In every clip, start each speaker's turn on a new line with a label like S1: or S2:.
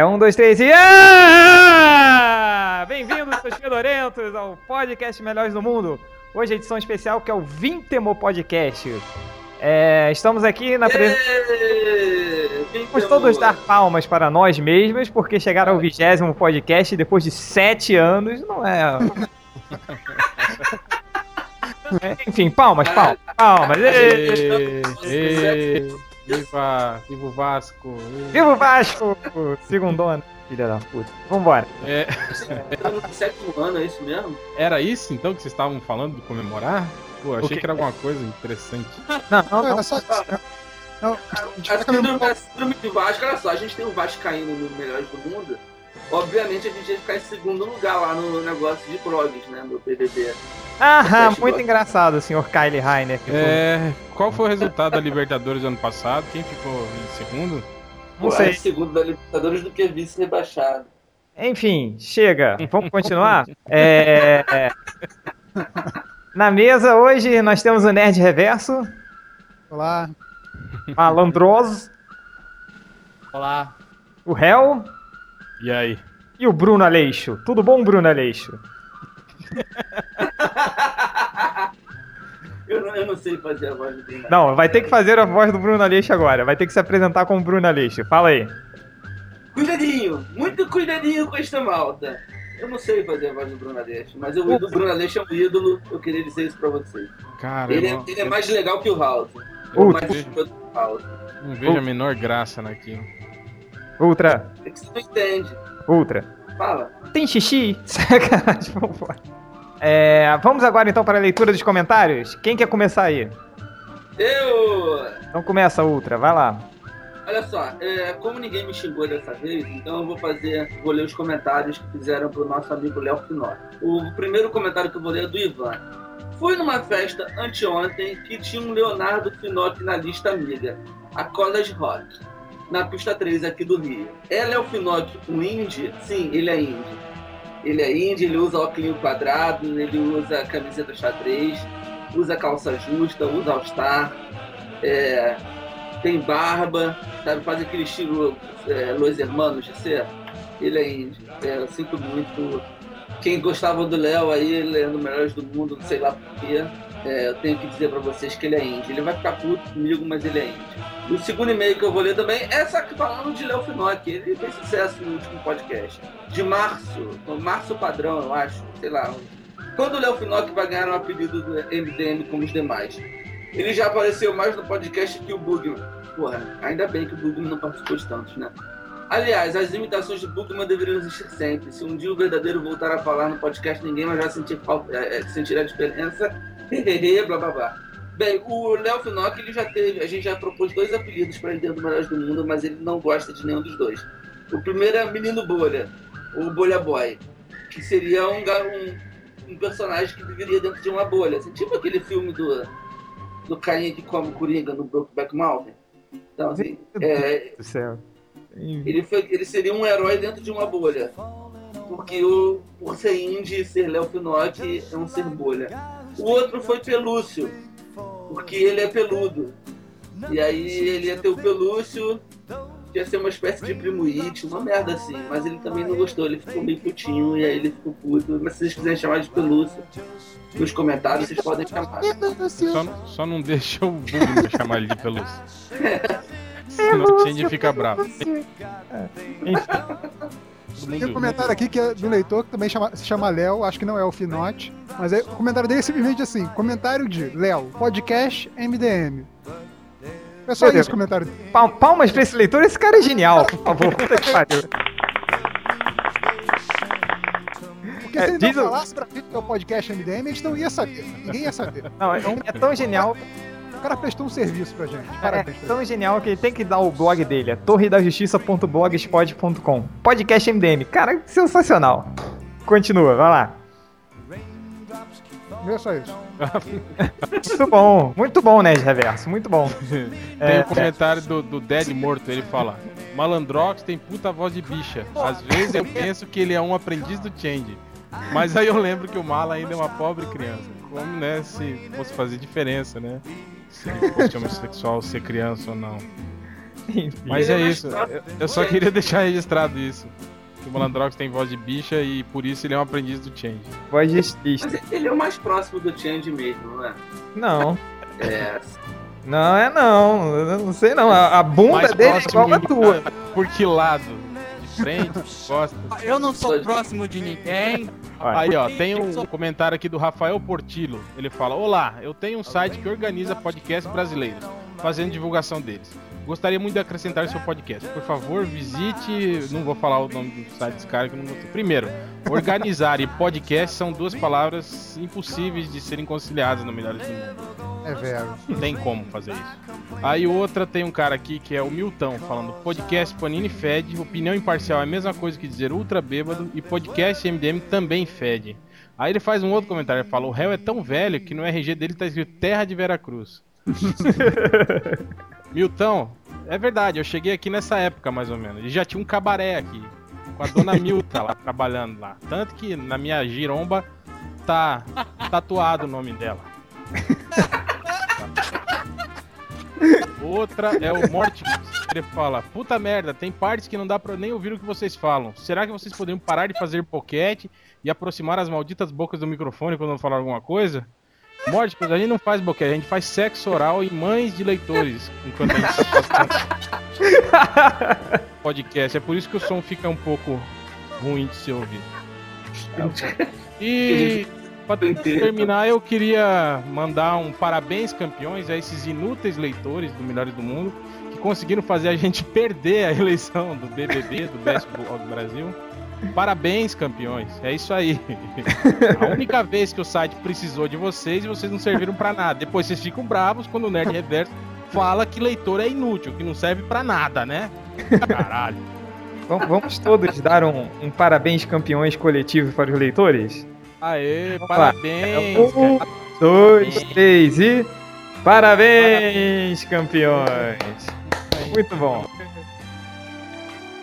S1: É um, dois, três e. Ah! Bem-vindos, seus fedorentos, ao podcast Melhores do Mundo. Hoje a edição especial que é o Vintemo Podcast. É, estamos aqui na presença. Vamos todos dar palmas para nós mesmos, porque chegar ao vigésimo podcast depois de sete anos não é. É, Enfim, palmas, palmas, palmas. Ê, ê,
S2: Viva, viva o Vasco.
S1: Viva o Vasco! Segundona, filha da puta. Vambora.
S2: É,
S3: Tá no sétimo ano, é isso mesmo?
S2: era isso então que vocês estavam falando de comemorar? Pô, achei que era alguma coisa interessante.
S1: Não, não,
S4: Não,
S1: não.
S4: era só. Não, a gente
S3: A síndrome, a síndrome de Vasco, olha só, a gente tem o Vascaíno no Melhores do Mundo. Obviamente a gente ia ficar em segundo lugar lá no negócio de blogs, né? No PBB.
S1: Aham, muito engraçado, senhor Kylie Rainer. que
S2: É, qual foi o resultado da Libertadores do ano passado? Quem ficou em segundo?
S1: Não
S3: Pô,
S1: sei.
S3: é segundo da Libertadores do que vice rebaixado.
S1: Enfim, chega. Vamos continuar? É. Na mesa hoje nós temos o Nerd Reverso,
S4: Olá.
S1: Malandroso,
S5: Olá.
S1: o Hel
S2: E aí?
S1: e o Bruno Aleixo. Tudo bom, Bruno Aleixo?
S3: Eu não, eu não sei fazer a voz do Bruno.
S1: Não, vai ter que fazer a voz do Bruno Aleixo agora. Vai ter que se apresentar como Bruno Aleixo. Fala aí.
S3: Cuidadinho, muito cuidadinho com esta malta. Eu não sei fazer a voz do Bruno Aleixo, mas o do Bruno Aleixo é um ídolo, eu queria dizer isso pra vocês.
S2: Cara,
S3: Ele
S2: eu
S3: é, ele é mais legal que o House. Eu mais gosto do House.
S2: não vejo a menor graça naquilo.
S1: Ultra,
S3: É que você não entende.
S1: Ultra.
S3: Fala.
S1: Tem xixi? Sacanagem, vambora. É, vamos agora então para a leitura dos comentários? Quem quer começar aí?
S3: Eu.
S1: Então começa, Ultra, vai lá.
S3: Olha só, é, como ninguém me xingou dessa vez, então eu vou fazer, vou ler os comentários que fizeram pro nosso amigo Léo Finó. O primeiro comentário que eu vou ler é do Ivan. Fui numa festa anteontem que tinha um Leonardo Finocchi na lista amiga, a College Rock, na pista 3 aqui do Rio. É Léo Finocchi um indie? Sim, ele é indie. Ele é indie, ele usa óculos quadrado, ele usa camiseta xadrez, usa calça justa, usa all-star, é, tem barba, sabe? Faz aquele estilo é, Los Hermanos de ser. Ele é indie. É, eu sinto muito. Quem gostava do Léo aí, ele é no Melhores do Mundo, não sei lá porquê. É, eu tenho que dizer pra vocês que ele é indie. Ele vai ficar puto comigo, mas ele é indie. O segundo e-mail que eu vou ler também é essa que falando de Léo Finocchi. Ele fez sucesso no último podcast. De março, março padrão, eu acho, sei lá. Quando o Léo Finocchi vai ganhar um apelido do MDM como os demais? Ele já apareceu mais no podcast que o Bugman. Porra, ainda bem que o Bugman não participou de tantos, né? Aliás, as imitações de Bugman deveriam existir sempre. Se um dia o verdadeiro voltar a falar no podcast, ninguém mais vai sentir, é, é, sentir a diferença. Blá blá blá. Bem, o Léo Finocchi, ele já teve, a gente já propôs dois apelidos para ele dentro do Melhores do Mundo, mas ele não gosta de nenhum dos dois. O primeiro é Menino Bolha, o Bolha Boy, que seria um, um, um personagem que viveria dentro de uma bolha. Assim, tipo aquele filme do, do carinha que come coringa no Brokeback Mountain. Então, assim, é,
S1: Do céu.
S3: ele, foi, ele seria um herói dentro de uma bolha. Porque o, por ser indie ser Léo Finocchi é um ser bolha. O outro foi Pelúcio, porque ele é peludo. E aí ele ia ter o Pelúcio, que ia ser uma espécie de primo It, uma merda assim. Mas ele também não gostou, ele ficou meio putinho e aí ele ficou puto. Mas se vocês quiserem chamar de Pelúcio, nos comentários vocês podem chamar.
S2: Só, só não deixa o Bugman chamar ele de pelúcia. Senão o Change fica bravo. Todo
S4: Tem um comentário aqui que é do leitor que também chama- se chama Léo, acho que não é o Finote, mas aí, o comentário dele é simplesmente assim: comentário de Léo, podcast MDM. É só
S1: Meu Deus.
S4: isso o comentário dele.
S1: Pal- Palmas pra esse leitor, esse cara é genial, por favor. Puta que pariu.
S4: Porque
S1: É,
S4: se ele
S1: diz
S4: não
S1: o-
S4: falasse pra gente que é o podcast MDM, a gente não ia saber. Ninguém ia saber.
S1: Não, é, é tão genial,
S4: O cara prestou um serviço pra gente.
S1: é
S4: Parabéns. ele.
S1: tão genial que ele tem que dar o blog dele, é torredajustiça.blogspot.com. Podcast MDM. Cara, sensacional. Continua, vai lá.
S4: É só isso.
S1: Muito bom, muito bom, Nerd Reverso, muito bom.
S2: Tem
S1: É,
S2: o comentário do, do Dead Morto, ele fala: Malandrox tem puta voz de bicha. Às vezes eu penso que ele é um aprendiz do Change. Mas aí eu lembro que o Mala ainda é uma pobre criança. Como, né, se fosse fazer diferença, né? Se ele fosse homossexual, ser criança ou não. Mas é isso. Eu, eu só queria deixar registrado isso. Que o Malandrox tem voz de bicha e por isso ele é um aprendiz do Change.
S1: Voz de.
S3: Mas ele é o mais próximo do Change mesmo, não é?
S1: Não.
S3: É.
S1: Não é não. Eu não sei não. A, a bunda
S2: Mais
S1: dele é igual a tua.
S2: Por que lado? De frente, de costas?
S5: Eu não sou próximo de ninguém.
S2: Aí, ó, tem um comentário aqui do Rafael Portillo. Ele fala: Olá, eu tenho um site que organiza podcasts brasileiros, fazendo divulgação deles. Gostaria muito de acrescentar seu podcast. Por favor, visite. Não vou falar o nome do site desse cara que eu não gostei. Primeiro, organizar e podcast são duas palavras impossíveis de serem conciliadas no Melhores do Mundo.
S4: É vero.
S2: Não tem como fazer isso. Aí outra tem um cara aqui que é o Milton, falando podcast Panini fede, opinião imparcial é a mesma coisa que dizer ultra bêbado e podcast MDM também fede. Aí ele faz um outro comentário, ele fala, o réu é tão velho que no RG dele tá escrito Terra de Veracruz. Milton, é verdade, eu cheguei aqui nessa época mais ou menos, e já tinha um cabaré aqui, com a dona Milta lá, trabalhando lá. Tanto que na minha giromba tá tatuado o nome dela. Outra é o Mortimus. Ele fala: Puta merda, tem partes que não dá pra nem ouvir o que vocês falam. Será que vocês poderiam parar de fazer pocket e aproximar as malditas bocas do microfone quando falar alguma coisa? Mortimus, a gente não faz boquete, a gente faz sexo oral em mães de leitores enquanto a gente tá fazendo podcast. É por isso que o som fica um pouco ruim de se ouvir. E Pra terminar, eu queria mandar um parabéns, campeões, a esses inúteis leitores do Melhores do Mundo que conseguiram fazer a gente perder a eleição do BBB, do Best Blog Brasil. Parabéns, campeões. É isso aí. A única vez que o site precisou de vocês e vocês não serviram pra nada. Depois vocês ficam bravos quando o Nerd Reverso fala que leitor é inútil, que não serve pra nada, né? Caralho.
S1: Vamos- Vamos todos dar um, um parabéns campeões coletivo para os leitores?
S2: Aê,
S1: lá.
S2: parabéns.
S1: Um,
S2: cara.
S1: dois, três e. Parabéns, campeões! Muito bom.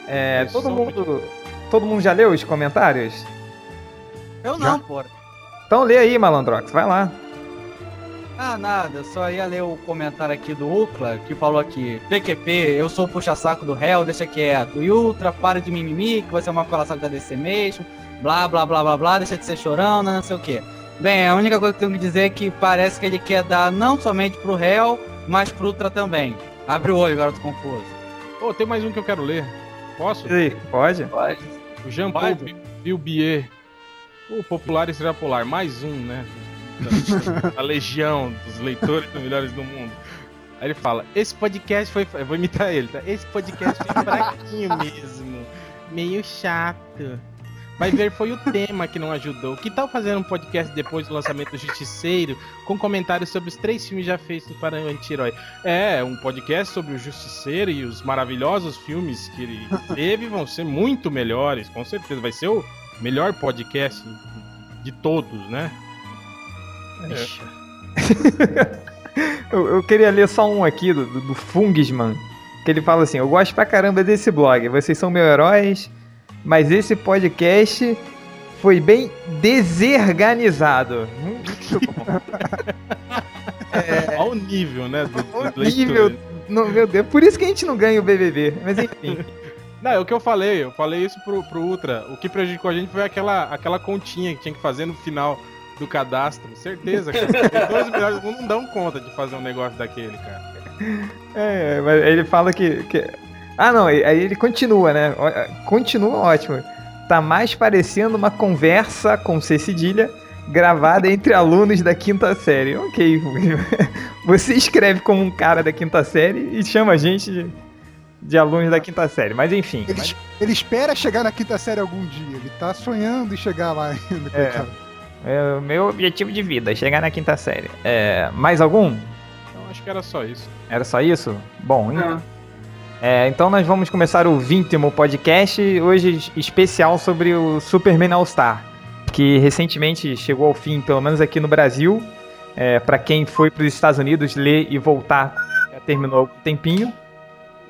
S1: É, todo mundo, todo mundo já leu os comentários?
S5: Eu não, pô.
S1: Então lê aí, Malandrox, vai lá.
S5: Ah, nada, eu só ia ler o comentário aqui do Ucla, que falou aqui, PQP, eu sou o puxa-saco do réu, deixa quieto. E Ultra, para de mimimi, que você é uma coração da DC mesmo, blá, blá, blá, blá, blá, deixa de ser chorão, não sei o quê. Bem, a única coisa que eu tenho que dizer é que parece que ele quer dar não somente pro réu, mas pro Ultra também. Abre o olho, garoto confuso.
S2: Ô, tem mais um que eu quero ler. Posso?
S1: E aí, pode?
S5: Pode.
S2: O Jean-Paul
S5: Pode.
S2: Bilbier. O popular estrela polar. Mais um, né? Da, da legião dos leitores do Melhores do Mundo. Aí ele fala: Esse podcast foi. Eu vou imitar ele, tá? Esse podcast foi fraquinho mesmo. Meio chato. Vai ver, foi o tema que não ajudou. Que tal fazer um podcast depois do lançamento do Justiceiro, com comentários sobre os três filmes já feitos para o anti-herói? É, um podcast sobre o Justiceiro e os maravilhosos filmes que ele teve vão ser muito melhores, com certeza. Vai ser o melhor podcast de todos, né? Ixi.
S1: Eu, eu queria ler só um aqui do, do, do Fungisman. Que ele fala assim: Eu gosto pra caramba desse blog, vocês são meus heróis, mas esse podcast foi bem desorganizado. Muito bom.
S2: Olha o nível, né? Do, do
S1: o nível. Não, meu Deus, por isso que a gente não ganha o BBB. Mas enfim.
S2: Não, é o que eu falei, eu falei isso pro, pro Ultra. O que prejudicou a gente foi aquela, aquela continha que tinha que fazer no final do cadastro. Certeza, cara. Os dois melhores do mundo não dão conta de fazer um negócio daquele, cara.
S1: É, mas ele fala que, que- Ah, não, aí ele continua, né? Ó, Continua ótimo. Tá mais parecendo uma conversa com C cedilha gravada entre alunos da quinta série. Ok. Você escreve como um cara da quinta série e chama a gente de, de alunos da quinta série. Mas enfim.
S4: Ele, es- ele espera chegar na quinta série algum dia. Ele tá sonhando em chegar lá ainda.
S1: É. É o meu objetivo de vida, chegar na quinta série. É, mais algum?
S2: Então acho que era só isso.
S1: Era só isso? Bom, então. É, então nós vamos começar o 20 podcast, hoje especial sobre o Superman All-Star, que recentemente chegou ao fim, pelo menos aqui no Brasil. É, para quem foi para os Estados Unidos ler e voltar, já terminou há algum tempinho.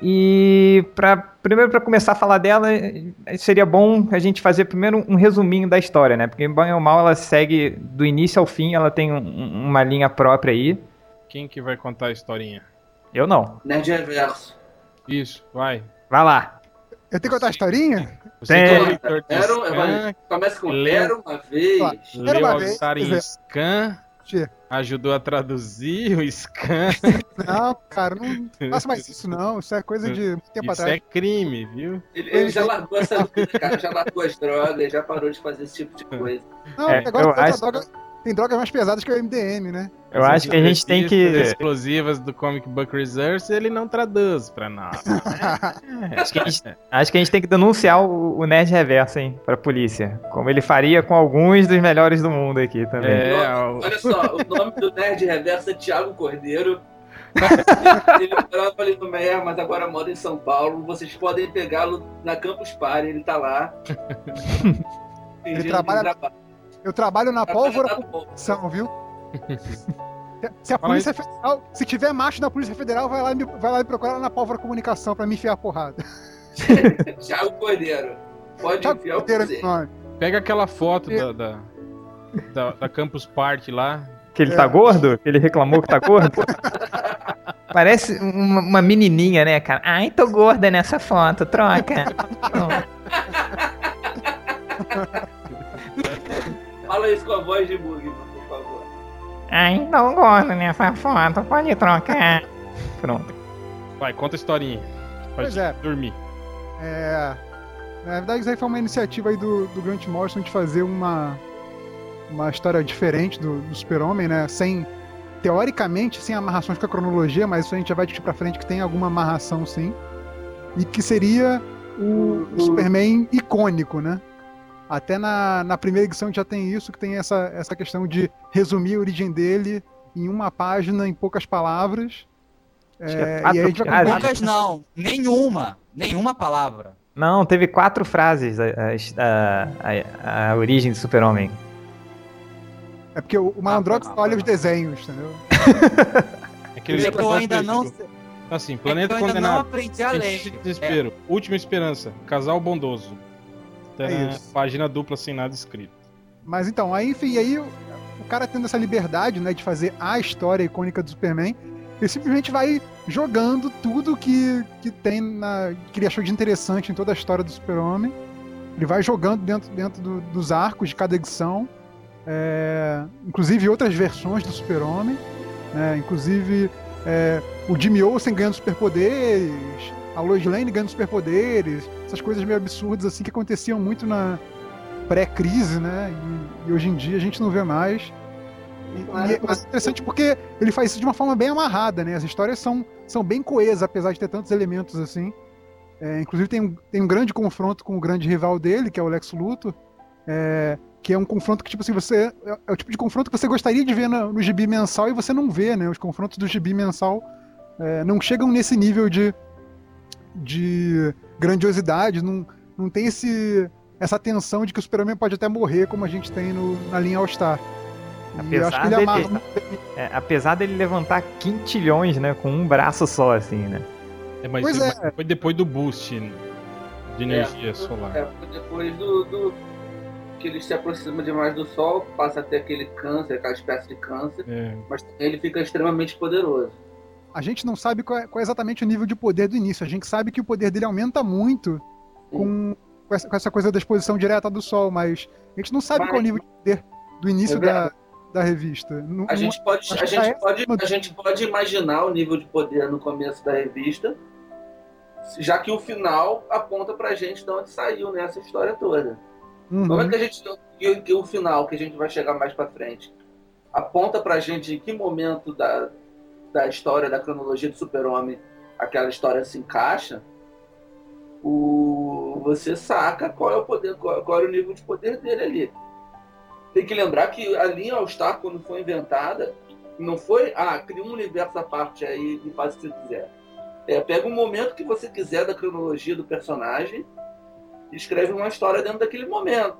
S1: E pra, primeiro para começar a falar dela, seria bom a gente fazer primeiro um resuminho da história, né? Porque bem ou mal ela segue do início ao fim, ela tem um- um- uma linha própria aí.
S2: Quem que vai contar a historinha?
S1: Eu não.
S3: Nerd Reverso.
S2: Isso, vai.
S1: Vai lá.
S4: Eu tenho que contar a historinha?
S2: Você
S1: Tem.
S2: é o
S3: Era,
S2: Scan,
S3: começa com
S2: Leu.
S3: Era uma vez.
S4: Era
S2: leu
S4: uma
S2: a
S4: vez,
S2: história em Scan, ajudou a traduzir o Scan.
S4: Não, cara, não faça mais isso não. Isso é coisa de muito tempo
S2: Isso
S4: atrás.
S2: é crime, viu?
S3: Ele, ele já largou essa vida, cara, já largou as drogas, já parou de fazer esse tipo de coisa.
S4: Não,
S1: É,
S4: agora
S1: eu
S4: tem, outra
S1: acho-
S4: droga- tem drogas mais pesadas que o MDM, né?
S1: Eu acho que a gente tem que.
S2: explosivas do Comic Book Resource, ele não traduz pra nós.
S1: Acho que a gente, acho que a gente tem que denunciar o, o Nerd Reverso, hein, pra polícia. Como ele faria com alguns dos melhores do mundo aqui também.
S2: É, o-
S3: Olha só, o nome do Nerd Reverso é Thiago Cordeiro. Ele morava ali no Meia, mas agora mora em São Paulo. Vocês podem pegá-lo na Campus Party, ele tá lá. Fingindo
S4: trabalha-
S3: que trabalha-
S4: Eu trabalho na pólvora
S3: na
S4: por
S3: pólvora.
S4: ação, viu? Se a Polícia Federal, se tiver macho da Polícia Federal, vai lá, e me, vai lá e procurar na Pólvora Comunicação pra me enfiar a porrada.
S3: Thiago Cordeiro. Pode
S4: Thiago
S3: enfiar o
S4: Cordeiro é nome.
S2: Pega aquela foto da, da, da, da Campus Party lá.
S1: Que ele
S4: É.
S1: tá gordo? Que ele reclamou que tá gordo? Parece uma, uma menininha, né, cara? Ai, tô gorda nessa foto, troca.
S3: Fala isso com a voz de Bugman, por favor.
S1: Ai, tô gorda nessa foto, pode trocar. Pronto.
S2: Vai, conta a historinha. Pode
S4: Pois é.
S2: dormir.
S4: É, na verdade, isso aí foi uma iniciativa aí do, do Grant Morrison de fazer uma, uma história diferente do, do Super-Homem, né? Sem, teoricamente, sem amarrações com a cronologia, mas isso a gente já vai discutir pra frente que tem alguma amarração sim. E que seria o, o Superman icônico, né? Até na, na primeira edição já tem isso, que tem essa, essa questão de resumir a origem dele em uma página, em poucas palavras.
S1: É
S4: É,
S1: quatro
S4: e aí
S5: Poucas não, nenhuma. Nenhuma palavra.
S1: Não, teve quatro frases a, a, a- a origem do super-homem.
S4: É porque o, o Malandrox
S5: Ah,
S4: olha os desenhos, entendeu?
S2: Aquele
S5: É que eu ainda não, é
S2: Assim,
S5: que
S2: Planeta
S5: eu ainda não
S2: Condenado.
S5: aprendi a ler.
S2: De Desespero. Última Esperança. Casal Bondoso.
S4: É isso.
S2: página dupla sem nada escrito.
S4: Mas então, aí, enfim, aí o, o cara tendo essa liberdade, né, de fazer a história icônica do Superman, ele simplesmente vai jogando tudo que, que tem na. que ele achou de interessante em toda a história do Super-Homem. Ele vai jogando dentro, dentro do- dos arcos de cada edição. é, inclusive outras versões do Super-Homem. né, inclusive é, o Jimmy Olsen ganhando superpoderes, a Lois Lane ganhando superpoderes, essas coisas meio absurdas assim que aconteciam muito na pré-crise, né? E, e hoje em dia a gente não vê mais. E, e é mas interessante porque ele faz isso de uma forma bem amarrada, né? As histórias são, são bem coesas, apesar de ter tantos elementos assim. É, inclusive tem, um- tem um grande confronto com o grande rival dele, que é o Lex Luthor. é, que é um confronto que, tipo assim, você. É, é o tipo de confronto que você gostaria de ver no, no gibi mensal e você não vê, né? Os confrontos do gibi mensal é, não chegam nesse nível de, de grandiosidade, não, não tem esse, essa tensão de que o Superman pode até morrer, como a gente tem no- na linha All-Star. Eu acho que ele
S1: Apesar dele-. É, apesar dele levantar quintilhões, né, com um braço só, assim, né?
S2: É, mas
S4: Pois
S2: mas
S4: é.
S2: foi depois do boost de energia solar.
S3: É, foi depois do, do- que ele se aproxima demais do Sol, passa a ter aquele câncer, aquela espécie de câncer,
S2: É.
S3: mas ele fica extremamente poderoso.
S4: A gente não sabe qual é, qual é exatamente o nível de poder do início. A gente sabe que o poder dele aumenta muito com, com, essa, com essa coisa da exposição direta do Sol, mas a gente não sabe
S3: Mas-
S4: qual é o nível de poder do início
S3: É
S4: da, da revista. Não-
S3: A gente pode, a
S4: que já
S3: gente pode,
S4: uma-
S3: a gente pode imaginar o nível de poder no começo da revista, já que o final aponta pra gente de onde saiu nessa história toda.
S4: Uhum.
S3: Como é que a gente. E o- e o final, que a gente vai chegar mais pra frente, aponta pra gente em que momento da, da história, da cronologia do Super-Homem, aquela história se encaixa, o, você saca qual é o poder, qual, qual era o nível de poder dele ali. Tem que lembrar que a linha All-Star, quando foi inventada, não foi, ah, cria um universo à parte aí e faz o que você quiser. É, pega um momento que você quiser da cronologia do personagem e escreve uma história dentro daquele momento.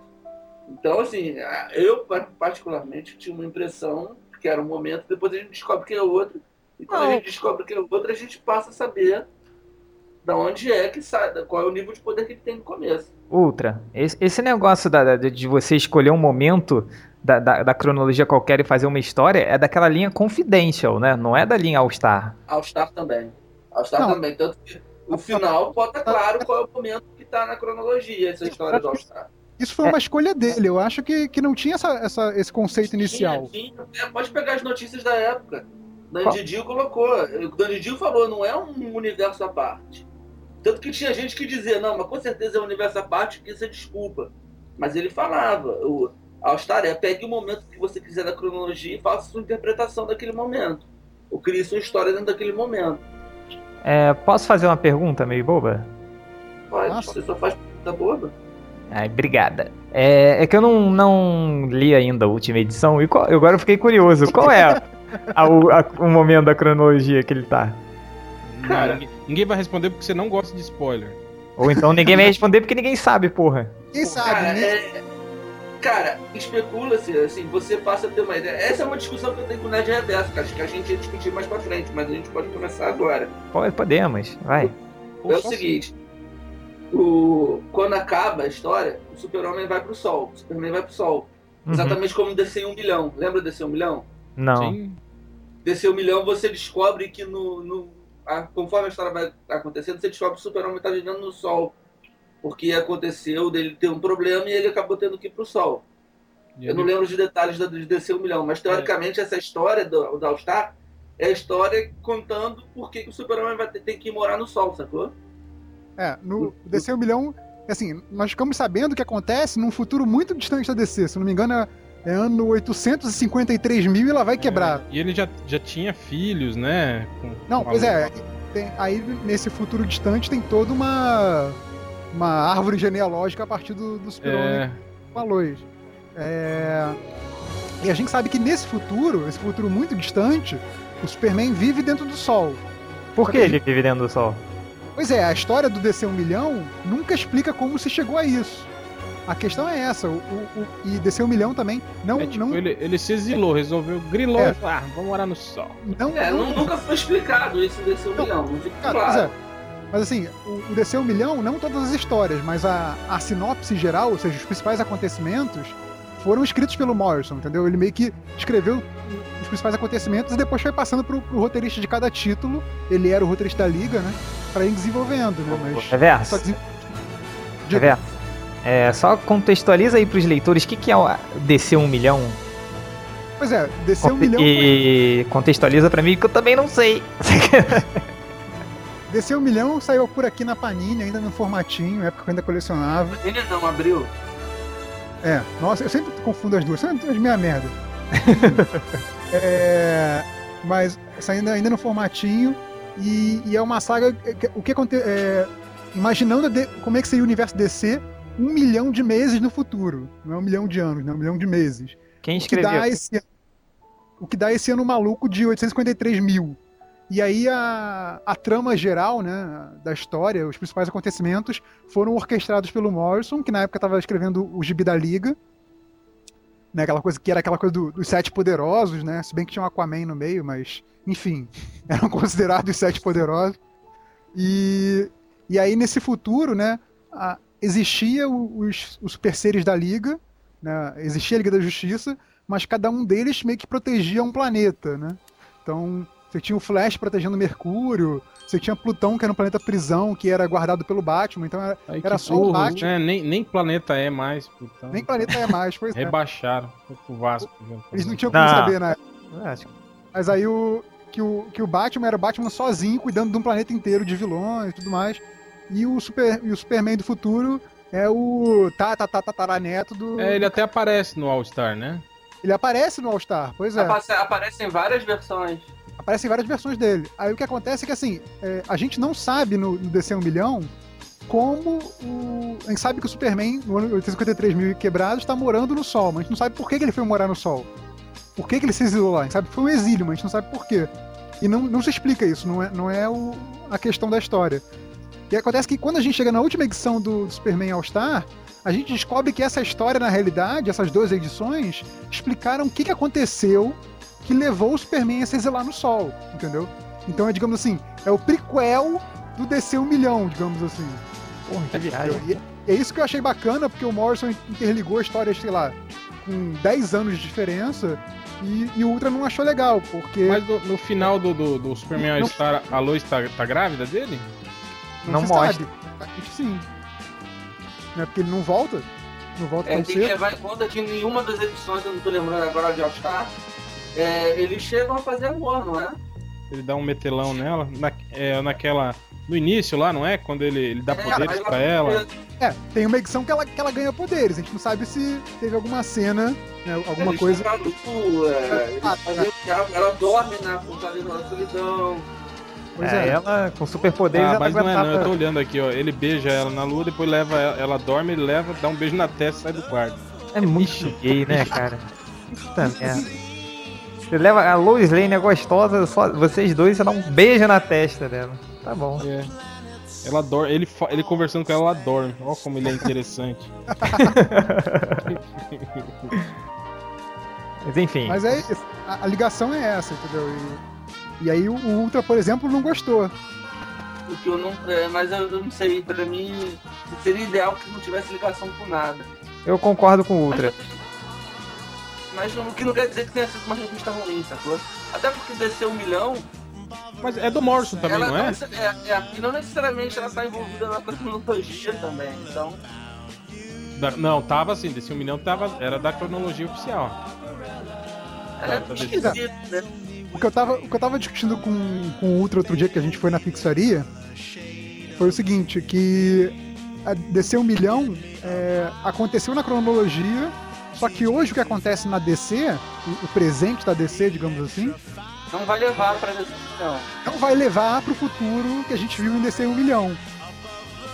S3: Então, assim, eu particularmente tinha uma impressão que era um momento, depois a gente descobre que é outro, e quando
S1: Não.
S3: a gente descobre que é outro, a gente passa a saber da onde é que sai, qual é o nível de poder que ele tem no começo.
S1: Ultra, esse, esse negócio da- da- de você escolher um momento da, da- da cronologia qualquer e fazer uma história é daquela linha confidential, né? Não é da linha All-Star.
S3: All-Star também. All-Star
S4: Não.
S3: também. Tanto que O final bota claro qual é o momento que tá na cronologia, essa história do All-Star.
S4: Isso foi uma escolha dele. Eu acho que, que não tinha essa, essa- esse conceito inicial.
S3: Tinha, tinha. É, pode pegar as notícias da época. Dandidio colocou. O Dandidio falou, não é um universo à parte. Tanto que tinha gente que dizia, não, mas com certeza é um universo à parte, que isso é desculpa. Mas ele falava, o All-Star é pegue o momento que você quiser da cronologia e faça sua interpretação daquele momento. Ou crie sua história dentro daquele momento.
S1: É, posso fazer uma pergunta meio boba?
S3: Pode,
S4: Nossa.
S3: você só faz pergunta boba.
S1: Ai, obrigada. É, é que eu não, não li ainda a última edição e qual- agora eu fiquei curioso. Qual é a- a- o, momento da cronologia que ele tá?
S3: Cara.
S2: Ninguém, ninguém vai responder porque você não gosta de spoiler.
S1: Ou então ninguém vai responder porque ninguém sabe, porra.
S4: Quem sabe,
S3: Cara,
S4: né?
S3: é- cara, especula-se, assim, você passa a ter uma ideia. Essa é uma discussão que eu tenho com o Nerd Reverso, cara, que a gente ia discutir mais pra frente, mas a gente pode começar agora.
S1: Pode, podemos, vai.
S3: É o seguinte, o... quando acaba a história, o super-homem vai pro sol, o Superman vai pro sol.
S1: Uhum.
S3: Exatamente como descer um milhão. Lembra descer um milhão?
S1: Não.
S2: Sim.
S3: Descer um milhão, você descobre que no... no- a- conforme a história vai acontecendo, você descobre que o super-homem tá vivendo no sol. Porque aconteceu dele ter um problema e ele acabou tendo que ir pro sol.
S2: E
S3: Eu não lembro os detalhes da- de descer um milhão, mas teoricamente essa história do, do All-Star é a história contando por que, que o super-homem vai ter, tem que morar no sol, sacou?
S4: É, no DC 1 milhão, assim, nós ficamos sabendo o que acontece num futuro muito distante da DC. Se não me engano, é, é ano 853 mil e ela vai quebrar.
S2: É, e ele já, já tinha filhos, né? com-
S4: Não,
S2: com
S4: pois é. tem- aí nesse futuro distante tem toda uma, uma árvore genealógica a partir do, do super-homem
S2: É,
S4: com a Lois. É, E a gente sabe que nesse futuro, esse futuro muito distante, o Superman vive dentro do Sol.
S1: Por que ele vive dentro do sol?
S4: Pois é, a história do DC 1 milhão nunca explica como se chegou a isso. A questão é essa, o, o- o- e DC 1 milhão também não,
S2: é tipo,
S4: não,
S2: ele, ele se exilou, resolveu, grilou
S4: É.
S2: e falou, ah, vamos morar no sol.
S4: não,
S3: É,
S4: não-
S3: nu- nunca foi explicado isso desse um
S4: Não,
S3: milhão, não fica
S4: Cara,
S3: claro.
S4: é. Mas assim, o, o DC 1 milhão, não todas as histórias, mas a, a sinopse geral, ou seja, os principais acontecimentos, foram escritos pelo Morrison, entendeu? Ele meio que escreveu os principais acontecimentos e depois foi passando pro, pro roteirista de cada título. Ele era o roteirista da liga, né? Pra ir desenvolvendo, né? Mas só
S1: Reverso.
S4: desen-
S1: Reverso. É, só contextualiza aí pros leitores o que, que é o DC 1 milhão.
S4: Pois é, DC 1 milhão foi,
S1: E contextualiza pra mim que eu também não sei.
S4: DC 1 milhão saiu por aqui na Panini, ainda no formatinho, época que eu ainda colecionava.
S3: Ele não abriu.
S4: É, nossa, eu sempre confundo as duas, sempre as minha merda. é, mas saindo ainda no formatinho e, e é uma saga. que- O que acontece? imaginando de- como é que seria o universo DC um milhão de meses no futuro. Não é um milhão de anos, não é um milhão de meses.
S1: Quem
S4: O que,
S1: escreveu?
S4: dá esse, o que dá esse ano maluco de 853 mil. E aí a, a trama geral né, da história, os principais acontecimentos, foram orquestrados pelo Morrison, que na época estava escrevendo o Gibi da Liga. Né, aquela coisa que era aquela coisa do- dos sete poderosos, né? Se bem que tinha um Aquaman no meio, mas enfim, eram considerados os sete poderosos. E, e aí nesse futuro, né, a- existia o- os, os super seres da Liga, né, existia a Liga da Justiça, mas cada um deles meio que protegia um planeta, né? Então, você tinha o Flash protegendo Mercúrio, você tinha Plutão, que era um planeta prisão, que era guardado pelo Batman, então era-
S2: Aí
S4: Era só o Batman.
S2: né? nem, nem planeta é mais, então.
S4: nem planeta é mais, pois é.
S2: Rebaixaram. Pro Vasco.
S4: Eles não tinham como
S1: Não.
S4: saber, né? Mas aí o que, o que o Batman era o Batman sozinho, cuidando de um planeta inteiro de vilões e tudo mais. E o, super, e o Superman do futuro é o tá, tá, tá, tataraneto do.
S2: É, ele até aparece no All-Star, né?
S4: Ele aparece no All-Star, pois é.
S3: Aparece- Aparecem várias versões.
S4: Aparecem várias versões dele. Aí o que acontece é que assim, é, a gente não sabe no, no DC 1 milhão como o. A gente sabe que o Superman, no ano 853 mil e quebrados, está morando no Sol, mas a gente não sabe por que, que ele foi morar no Sol. Por que, que ele se exilou lá? A gente sabe que foi um exílio, mas a gente não sabe por quê. E não, não se explica isso, não é, não é o- a questão da história. E acontece que quando a gente chega na última edição do, do Superman All-Star, a gente descobre que essa história, na realidade, essas duas edições, explicaram o que, que aconteceu que levou o Superman a se exilar no Sol, entendeu? Então é, digamos assim, é o prequel do DC 1 milhão, digamos assim.
S1: Porra, que viagem.
S4: E é isso que eu achei bacana, porque o Morrison interligou histórias, sei lá, com 10 anos de diferença, e, e o Ultra não achou legal, porque.
S2: Mas no, no final do, do, do Superman
S4: Não-
S2: All-Star, a Lois tá, tá grávida dele?
S1: Não
S4: se
S1: mostra.
S4: sabe. A gente sim. Não é porque ele não volta? Não volta
S3: É,
S4: tão
S3: tem que
S4: cedo?
S3: levar em conta que em nenhuma das edições, eu não tô lembrando agora de All-Star, é, eles chegam a fazer amor, não é?
S2: Ele dá um metelão nela. Na, é, naquela. No início lá, não é? Quando ele, ele dá poderes
S3: aí
S2: pra ela.
S4: É, tem uma edição que ela, que ela ganha poderes. A gente não sabe se teve alguma cena, né, alguma
S3: eles
S4: coisa.
S3: é,
S4: Ah,
S3: faziam- ela, ela dorme na fortaleza da solidão.
S4: Pois
S1: é,
S4: é.
S1: ela, com superpoderes,
S2: Ah,
S1: ela
S2: mas não é não,
S1: aguentava-
S2: eu tô olhando aqui, ó. Ele beija ela na lua, depois leva ela, ela dorme, ele leva, dá um beijo na testa e sai do quarto.
S1: É muito gay, né, cara? Puta merda. Você leva a Lois Lane é gostosa, só vocês dois, você dá um beijo na testa dela. Tá bom.
S2: É. Ela dorme, ele, ele conversando com ela, ela dorme. Ó como ele é interessante.
S1: Mas enfim.
S4: Mas é isso. A, a ligação é essa, entendeu? E, e aí o, Ultra, por exemplo, não gostou.
S3: O que eu não, é, mas eu, eu não sei, pra mim seria ideal que não tivesse ligação com nada.
S1: Eu concordo com o Ultra.
S3: Mas o que não quer dizer que tenha sido uma revista ruim, sacou? Até porque desceu um milhão,
S2: Mas é do Morrison também,
S3: ela
S2: não é?
S3: é, é, e não necessariamente ela tá envolvida na cronologia também, então.
S2: Da- não, tava assim, desse um milhão tava, era da cronologia oficial.
S3: É
S2: Tá, tá
S3: esquisito, né?
S4: O que eu tava, o que eu tava discutindo com, com o Ultra outro dia que a gente foi na pizzaria foi o seguinte, que a DC 1 milhão é, aconteceu na cronologia, só que hoje o que acontece na DC, o, o presente da DC, digamos assim,
S3: Não vai levar pra decisão.
S4: não vai levar pro futuro que a gente viu em DC 1 milhão.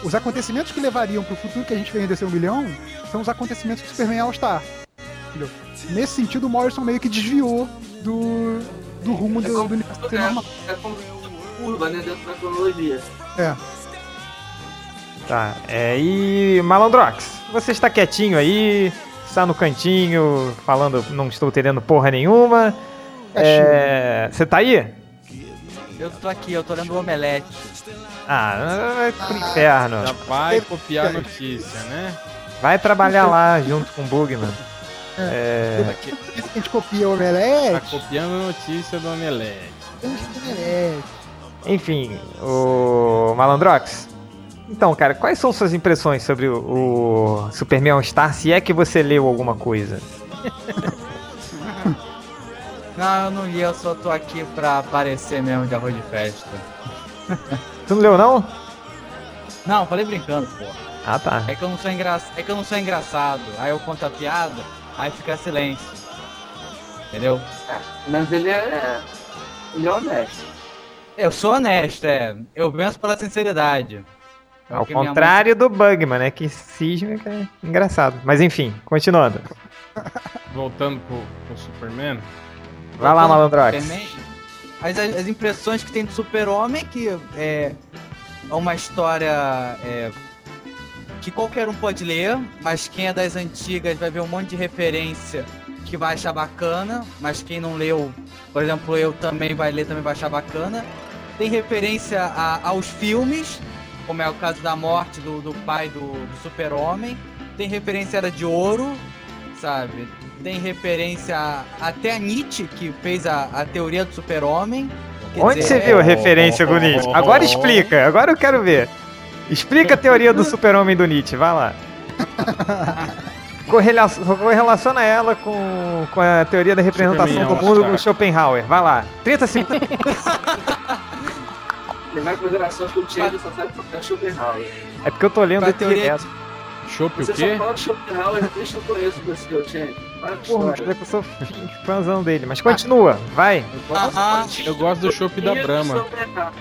S4: Os acontecimentos que levariam pro futuro que a gente vê em DC 1 milhão são os acontecimentos do Superman All-Star. entendeu? Nesse sentido, o Morrison meio que desviou do, do rumo
S3: É
S4: do,
S3: como-
S4: do universo normal.
S3: É como curva, né, dentro da cronologia.
S4: É.
S1: Tá. É, e Malandrox, você está quietinho aí, está no cantinho, falando não estou entendendo porra nenhuma. É, você tá aí?
S5: Eu tô aqui, eu tô lendo o Omelete.
S1: Ah, vai pro inferno.
S2: Já vai copiar a notícia, né?
S1: Vai trabalhar lá junto com o Bugman. É,
S2: Aqui,
S4: A gente copia o
S2: tá
S4: Omelete.
S2: copiando a notícia do Omelete.
S4: Omelete.
S1: enfim, o Malandrox. Então, cara, quais são suas impressões sobre o, o Superman All Star, se é que você leu alguma coisa?
S5: Não, eu não li, eu só tô aqui pra aparecer mesmo de arroz de festa.
S1: Tu não leu, não?
S5: Não, falei brincando, pô.
S1: Ah, tá.
S5: É que eu não sou engra... é que eu não sou engraçado. Aí eu conto a piada, aí fica silêncio. Entendeu?
S3: Mas ele é. Ele é honesto.
S5: Eu sou honesto, é. Eu venço pela sinceridade. É o
S1: Ao contrário do Bugman, né? Que cisma que é engraçado. Mas enfim, continuando.
S2: Voltando pro, pro Superman.
S1: Vai lá,
S5: Voltando
S1: Malandrox.
S5: As, as, impressões que tem do Super-Homem, que é, é uma história é, que qualquer um pode ler, mas quem é das antigas vai ver um monte de referência que vai achar bacana, mas quem não leu, por exemplo, eu também vai ler, também vai achar bacana. Tem referência a- aos filmes, como é o caso da morte do, do pai do, do Super-Homem. Tem referência Era de Ouro, sabe? Tem referência a- até a Nietzsche, que fez a, a teoria do super-homem.
S1: Onde
S5: dizer,
S1: você viu a
S2: é-
S1: referência do Nietzsche? Agora explica, agora eu quero ver. Explica a teoria do super-homem do Nietzsche, vai lá. Correla- Correlaciona ela com, com a teoria da representação
S2: Superman
S1: do mundo
S2: All-Star.
S1: do Schopenhauer. Vai lá. 30 segundos.
S3: Levar em consideração que o Change só sabe tocar Schopenhauer.
S1: É porque eu tô lendo aqui
S5: teoria-
S1: direto.
S2: Chopp o
S3: Você
S2: quê?
S3: só fala de Schopenhauer desde que eu conheço você, o Change. Para de
S1: Porra, mas é que eu sou fãzão dele. Mas continua, vai.
S5: Aham,
S2: Eu gosto do chopp da
S3: do
S2: Brahma.
S3: Schopenhauer.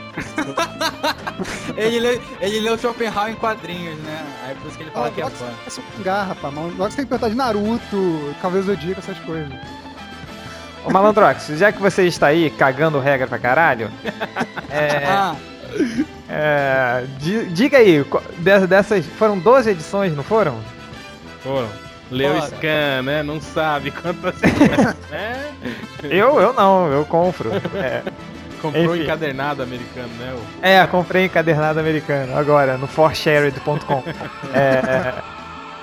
S5: ele, leu, ele leu Schopenhauer em quadrinhos, né? Aí por isso que ele fala
S4: Ah,
S5: que é fã.
S4: você um mangá, rapaz. Logo você tem que perguntar de Naruto, Cavaleiro do Zodíaco, essas coisas.
S1: Ô Malandrox, já que você está aí cagando regra pra caralho, é,
S5: Ah,
S1: é, di- diga aí, dessas. Foram 12 edições, não foram?
S2: Pô, leu
S5: Bora.
S2: Scan, né? Não sabe quantas. né?
S1: Eu, eu não, eu compro. É,
S2: Comprou
S1: Enfim.
S2: encadernado americano, né? o-
S1: é comprei encadernado americano agora, no forshared.com. É,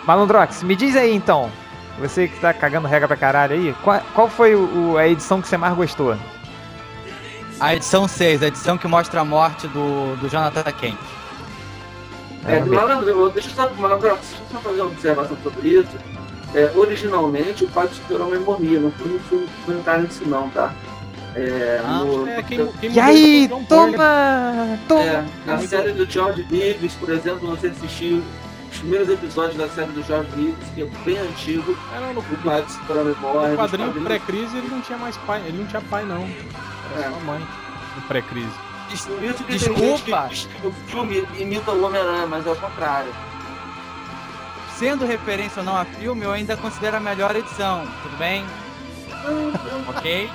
S1: Malandrox, me diz aí então, você que tá cagando regra pra caralho aí, qual, qual foi o- a edição que você mais gostou?
S5: A edição 6, a edição que mostra a morte do, do Jonathan Kent.
S3: É,
S1: ver.
S3: Malandro, eu- deixa eu só, Malandro, deixa eu só fazer uma observação sobre isso. É, originalmente, o pai do super-homem morria, não foi foi comentário nisso não, tá? É,
S5: Ah,
S3: no,
S2: É, quem, quem
S1: E aí,
S2: foi
S1: toma! Toma!
S3: é, na série do George Reeves, por exemplo, você assistiu os primeiros episódios da série do George Reeves, que é bem antigo,
S2: É, não, no,
S3: o pai do super-homem morre.
S2: no quadrinho pré-crise ele não tinha mais pai, ele não tinha pai não.
S3: É.
S2: só mãe. No pré-crise.
S5: Desculpa.
S3: o filme imita o Homem-Aranha, mas é o contrário.
S5: Sendo referência ou não a filme, eu ainda considero a melhor edição, tudo bem? ok?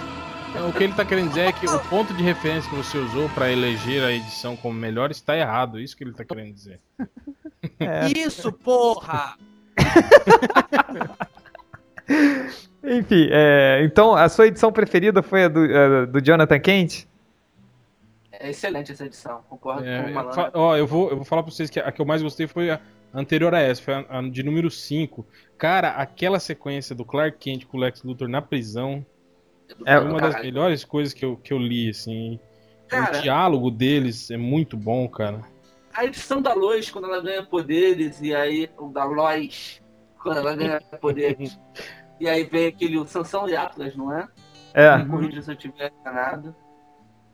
S2: Então, o que ele tá querendo dizer é que o ponto de referência que você usou pra eleger a edição como melhor está errado. Isso que ele tá querendo dizer.
S1: É.
S5: Isso, porra!
S1: Enfim, é, então a sua edição preferida foi a do, a do Jonathan Kent?
S3: É excelente essa edição, concordo com
S2: É,
S3: o
S2: eu,
S3: Malandro.
S2: ó, eu vou, eu vou falar pra vocês que a que eu mais gostei foi a anterior a essa, foi a, a de número 5. Cara, aquela sequência do Clark Kent com o Lex Luthor na prisão
S1: É,
S2: foi uma das
S3: Caralho.
S2: melhores coisas que eu, que eu li, assim.
S3: Cara,
S2: o diálogo deles é muito bom, cara.
S3: a edição da Lois, quando ela ganha poderes, e aí, o da Lois, quando ela ganha poderes, e aí vem aquele o Sansão e Atlas, não é?
S1: É.
S3: Me corrija se eu estiver enganado.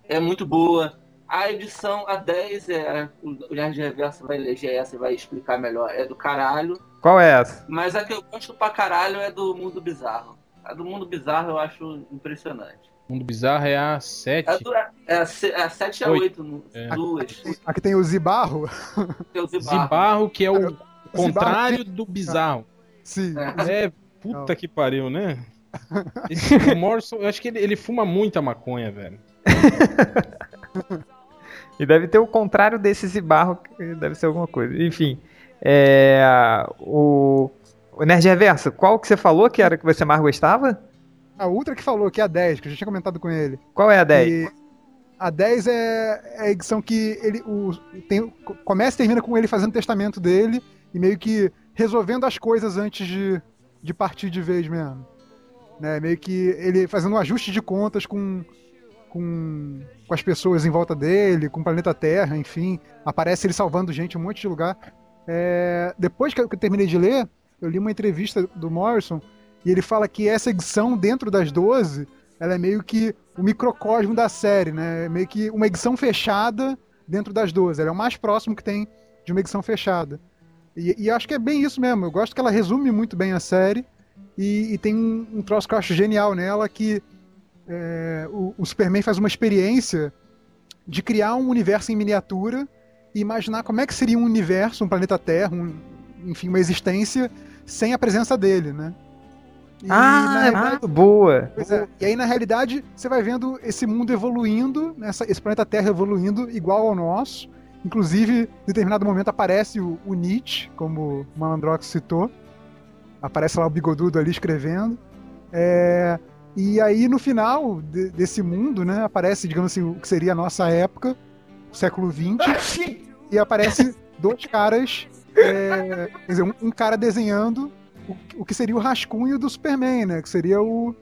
S3: É muito boa. A edição, a 10, é, o Nerd Reverso vai eleger essa e vai explicar melhor. É do caralho.
S1: Qual é essa?
S3: Mas a que eu gosto pra caralho é do Mundo Bizarro. A do Mundo Bizarro eu acho impressionante.
S2: Mundo Bizarro é a 7.
S3: É, do, é, a, é a 7 a
S2: Oito.
S3: 8,
S2: É.
S3: duas.
S4: Aqui tem o Zibarro.
S3: Tem o Zibarro.
S2: Zibarro, que é o
S4: Zibarro
S2: contrário do bizarro.
S4: Sim.
S3: É.
S2: Puta que pariu, né? Esse, o Morrison, eu acho que ele, ele fuma muita maconha, velho.
S1: E deve ter o contrário desse Zibarro, que deve ser alguma coisa. Enfim, é, o, o Nerd Reverso, qual que você falou que era que você mais gostava?
S4: A Ultra que falou que é a 10, que eu já tinha comentado com ele.
S1: Qual é a 10?
S4: E a 10 é, é a edição que ele o, tem, começa e termina com ele fazendo o testamento dele e meio que resolvendo as coisas antes de, de partir de vez mesmo. Né? Meio que ele fazendo um ajuste de contas com, com, com as pessoas em volta dele, com o planeta Terra, enfim. Aparece ele salvando gente em um monte de lugar. É, depois que eu terminei de ler, eu li uma entrevista do Morrison e ele fala que essa edição, dentro das 12, ela é meio que o microcosmo da série, né? É meio que uma edição fechada dentro das 12. Ela é o mais próximo que tem de uma edição fechada. E, e acho que é bem isso mesmo. Eu gosto que ela resume muito bem a série. E, e tem um, um troço que eu acho genial nela, que é, o, o Superman faz uma experiência de criar um universo em miniatura e imaginar como é que seria um universo, um planeta Terra, um- enfim, uma existência sem a presença dele, né? E,
S1: ah, é muito boa.
S4: É. E aí, na realidade, você vai vendo esse mundo evoluindo, essa- esse planeta Terra evoluindo igual ao nosso. Inclusive, em determinado momento aparece o, o Nietzsche, como o Malandrox citou. Aparece lá o bigodudo ali escrevendo. É, e aí, no final de- desse mundo, né, aparece, digamos assim, o que seria a nossa época, o século XX, e aparece dois caras, é, quer dizer, um, um cara desenhando o, o que seria o rascunho do Superman, né, que seria o,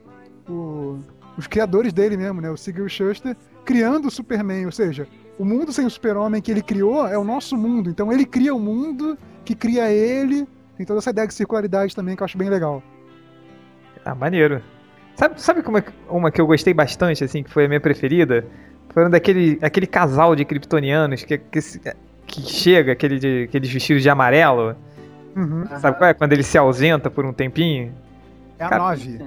S4: o- os criadores dele mesmo, né, o Sigurd Schuster, criando o Superman, ou seja, o mundo sem o super-homem que ele criou é o nosso mundo, então ele cria o mundo que cria ele, tem toda essa ideia de circularidade também que eu acho bem legal.
S1: Ah, maneiro. Sabe, sabe como é uma que eu gostei bastante, assim, que foi a minha preferida? Foi um daquele aquele casal de kryptonianos que, que, que chega, aquele de, aqueles vestidos de amarelo.
S4: Uhum.
S1: Sabe qual é? Quando ele se ausenta por um tempinho.
S4: É a
S1: Cara,
S4: 9.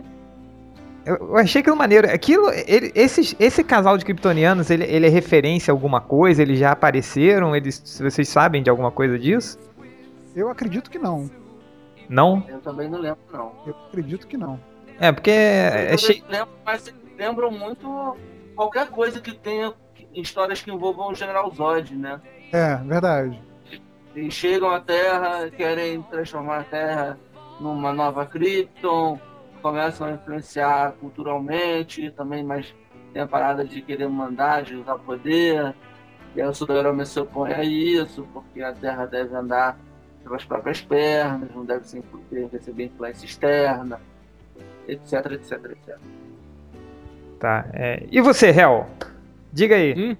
S1: Eu, achei aquilo maneiro. Aquilo, ele, esses, esse casal de kryptonianos, ele, ele é referência a alguma coisa? Eles já apareceram? Eles, vocês sabem de alguma coisa disso?
S4: Eu acredito que não.
S1: Não?
S3: Eu também não lembro, não.
S4: Eu acredito que não.
S1: É, porque é, é
S3: Eu
S1: cheio.
S3: lembro, mas lembram muito qualquer coisa que tenha histórias que envolvam o General Zod, né?
S4: É, verdade.
S3: Eles chegam à Terra, querem transformar a Terra numa nova Krypton, começam a influenciar culturalmente também, mas tem a parada de querer mandar, de usar poder. E aí o Super-Homem se opõe a isso, porque a Terra deve andar pelas próprias pernas, não deve ser, receber influência externa, etc, etc, etc.
S1: Tá. é. E você, Hel? Diga aí.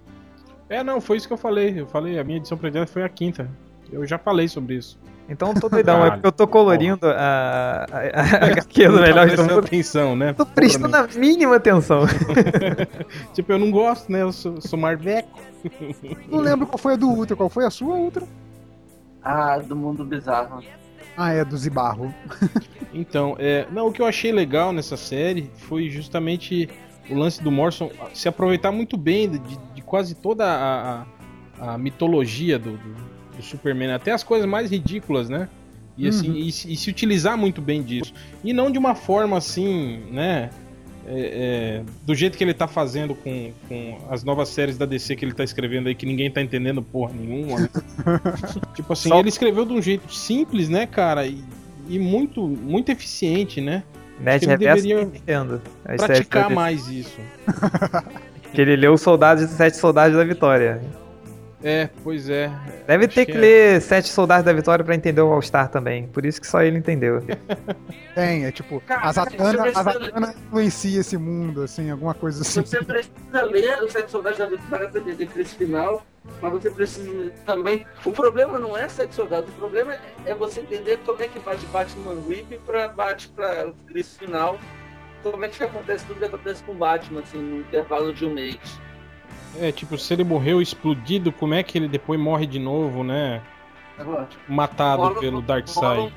S2: É, não, foi isso que eu falei. Eu falei, a minha edição predileta foi a quinta. Eu já falei sobre isso.
S1: Então eu tô doidão, é porque eu tô colorindo a, a, a HQ do
S2: Não tá
S1: do Mundo.
S2: atenção, né?
S1: Tô prestando a mínima atenção.
S2: Tipo, eu não gosto, né? Eu sou, sou marveco.
S4: Não lembro qual foi a do Ultra. Qual foi a sua, Ultra?
S3: Ah, do mundo bizarro.
S4: Ah, é, do Zibarro.
S2: Então, é, não, o que eu achei legal nessa série foi justamente o lance do Morrison se aproveitar muito bem de, de quase toda a, a- a mitologia do, do, do Superman, até as coisas mais ridículas, né? E, assim,
S4: Uhum.
S2: e, se- e se utilizar muito bem disso. E não de uma forma assim, né? é, é, do jeito que ele tá fazendo com, com as novas séries da DC que ele tá escrevendo aí, que ninguém tá entendendo porra nenhuma. né? tipo assim,
S1: Só-
S2: ele escreveu de um jeito simples, né, cara? E, e muito, muito eficiente, né?
S1: Net
S2: Ele
S1: Reverso
S2: deveria
S1: entendo. As séries
S2: Praticar mais isso.
S1: Que ele leu os Soldados e Sete Soldados da Vitória.
S2: É, pois é.
S1: Deve
S2: Acho
S1: ter
S2: que
S1: que
S2: é.
S1: ler Sete Soldados da Vitória pra entender o All-Star também. Por isso que só ele entendeu.
S4: Tem, é tipo,
S3: Cara,
S4: a Zatanna,
S3: você
S4: a
S3: precisa-
S4: Zatanna influencia esse mundo, assim, alguma coisa assim.
S3: Você precisa ler os Sete Soldados da Vitória para entender esse final, mas você precisa também. O problema não é Sete Soldados, o problema é você entender como é que bate Batman Whip para bate para crise final. Como é que acontece tudo que acontece com o Batman, assim, no intervalo de um mês.
S2: É, tipo, se ele morreu explodido, como é que ele depois morre de novo, né?
S3: Agora,
S2: Matado
S3: rola-
S2: pelo Darkseid.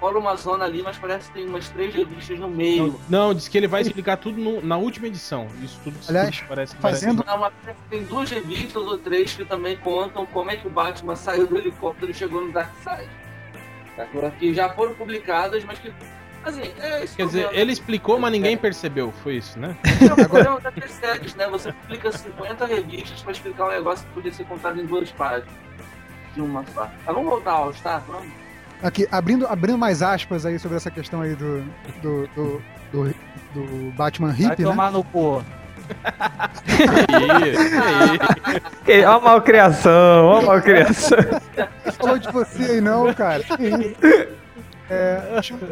S3: Rola uma zona ali, mas parece que tem umas três revistas no
S2: Não,
S3: meio.
S2: não, diz que ele vai explicar tudo no- na última edição. Isso tudo
S4: Aliás,
S2: parece que
S4: fazendo-
S3: Não, mas tem duas revistas ou três que também contam como é que o Batman saiu do helicóptero e chegou no Darkseid. Agora que já foram publicadas, mas que. Assim, é isso.
S2: Quer dizer, ele explicou, mas ninguém percebeu. Foi isso, né?
S3: é o problema da séries, né? Você publica 50 revistas pra explicar um negócio que podia ser contado em duas páginas. De uma só. Mas vamos voltar ao All-Star, vamos?
S4: Aqui, abrindo, abrindo mais aspas aí sobre essa questão aí do, do, do, do, do Batman
S5: Vai
S4: hippie, né?
S5: tomar no cu.
S1: Que- Ó a malcriação, ó a malcriação.
S4: falou de você aí não, cara. É, acho que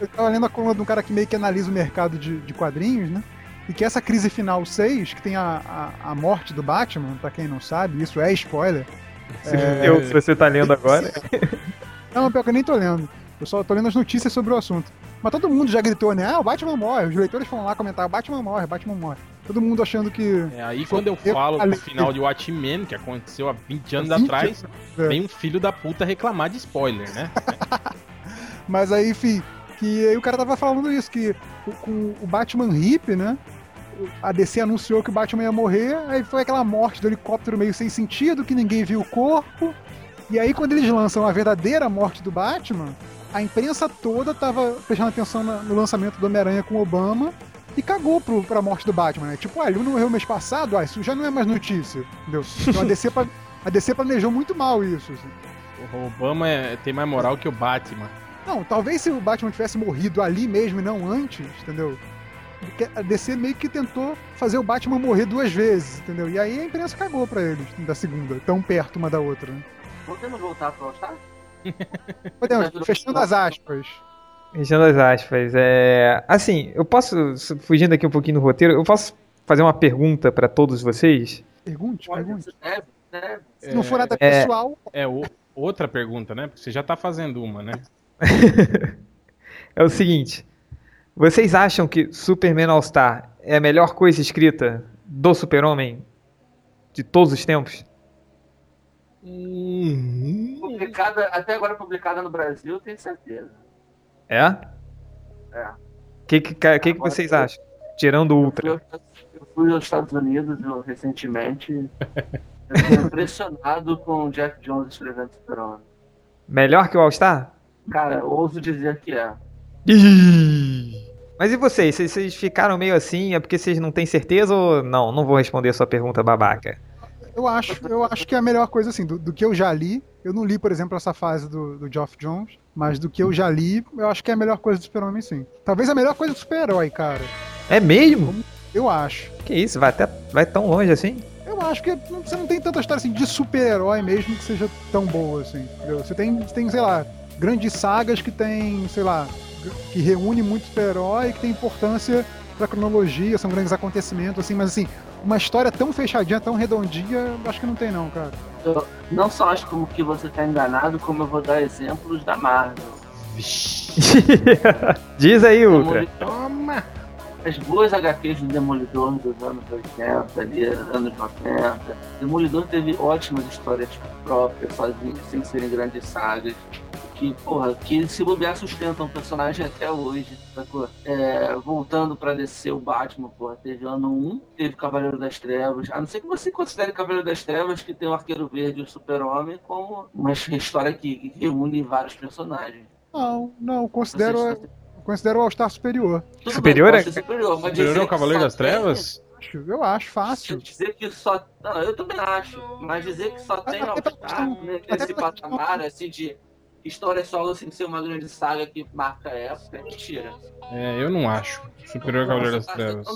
S4: eu tava lendo a coluna de um cara que meio que analisa o mercado de, de quadrinhos, né? E que essa crise final 6, que tem a, a, a morte do Batman, pra quem não sabe, isso é spoiler. É,
S1: Eu, se você tá lendo agora.
S4: Não, pior que eu nem tô lendo. Eu só tô lendo as notícias sobre o assunto. Mas todo mundo já gritou, né? Ah, o Batman morre. Os leitores foram lá comentar, Batman morre, Batman morre. Todo mundo achando que.
S2: É, aí quando eu
S4: Eu
S2: falo do
S4: falei-
S2: final de Watchmen, que aconteceu há 20 anos
S4: 20
S2: atrás,
S4: é.
S2: vem um filho da puta reclamar de spoiler, né?
S4: Mas aí, enfim, que aí o cara tava falando isso, que o- com o Batman Hip, né? A DC anunciou que o Batman ia morrer, aí foi aquela morte do helicóptero meio sem sentido, que ninguém viu o corpo. E aí, quando eles lançam a verdadeira morte do Batman, a imprensa toda tava prestando atenção no lançamento do Homem-Aranha com Obama e cagou pro, pra morte do Batman, né? Tipo, ah, ele não morreu mês passado, ah, isso já não é mais notícia, entendeu? Então a DC, a DC planejou muito mal isso, assim.
S2: O Obama é- tem mais moral que o Batman.
S4: Não, talvez se o Batman tivesse morrido ali mesmo e não antes, entendeu? A DC meio que tentou fazer o Batman morrer duas vezes, entendeu? E aí a imprensa cagou pra eles da segunda, tão perto uma da outra. Né?
S3: Podemos voltar pro All-Star?
S4: Podemos, fechando as aspas.
S1: Fechando as aspas. É... Assim, eu posso, fugindo aqui um pouquinho do roteiro, eu posso fazer uma pergunta pra todos vocês?
S4: Pergunte, pergunte.
S3: deve, deve.
S4: Se não for nada
S1: É.
S4: pessoal,
S2: É o- outra pergunta, né? Porque você já tá fazendo uma, né?
S1: É o seguinte: vocês acham que Superman All-Star é a melhor coisa escrita do Super-Homem de todos os tempos?
S2: Uhum.
S3: Publicada, até agora publicada no Brasil, tenho certeza.
S1: É?
S3: É.
S1: O que, que, que, que vocês acham? Tirando o Ultra.
S3: Eu, eu fui aos Estados Unidos eu, recentemente. Eu fiquei impressionado com o Jeff Jones escrevendo Super-Homem.
S1: Melhor que o All-Star?
S3: Cara, ouso dizer que é.
S1: Mas e vocês? Vocês- ficaram meio assim? É porque vocês não têm certeza ou não? Não vou responder a sua pergunta babaca.
S4: eu acho, eu acho que é a melhor coisa, assim, do, do que eu já li. Eu não li, por exemplo, essa fase do, do Geoff Jones, mas do que eu já li, eu acho que é a melhor coisa do Super-Homem, sim. Talvez a melhor coisa do super-herói, cara.
S1: É mesmo?
S4: Eu acho.
S1: Que isso? Vai até vai tão longe assim?
S4: Eu acho que você não tem tanta história assim de super-herói mesmo que seja tão boa assim. entendeu? Você tem, você tem, sei lá, grandes sagas que tem, sei lá, que reúne muito super-herói e que tem importância da cronologia, são grandes acontecimentos, assim, mas assim, uma história tão fechadinha, tão redondinha, acho que não tem não, cara.
S3: Eu não só acho como que você tá enganado, como eu vou dar exemplos da Marvel.
S1: Diz aí, Ultra.
S3: Demolidor-
S4: Toma!
S3: As boas HQs do Demolidor dos anos 80, ali, anos 90. Demolidor teve ótimas histórias próprias, sozinho, sem serem grandes sagas. Que, porra, que se bobear sustentam o personagem até hoje, sacou? É, voltando pra descer o Batman, porra, teve ano 1, teve Cavaleiro das Trevas. A não ser que você considere Cavaleiro das Trevas, que tem o Arqueiro Verde e o Super-Homem, como uma história que, que reúne vários personagens.
S4: Não, não, considero,
S3: Você-
S4: considero o All-Star superior.
S3: Tudo
S1: Superior
S3: bem,
S1: é-
S3: ser superior, mas
S2: Superior ao
S3: que
S2: Cavaleiro das
S3: tem-
S2: Trevas?
S4: Acho, Eu acho fácil.
S3: Dizer que só. Não, eu também acho. Mas dizer que só tem
S4: Até
S3: All
S4: pela
S3: Star
S4: questão-
S3: né, nesse
S4: pela questão-
S3: patamar, assim, de história solo sem ser uma grande saga que marca a época, é mentira.
S2: É, eu não acho. Superior ao Cavaleiro das Trevas.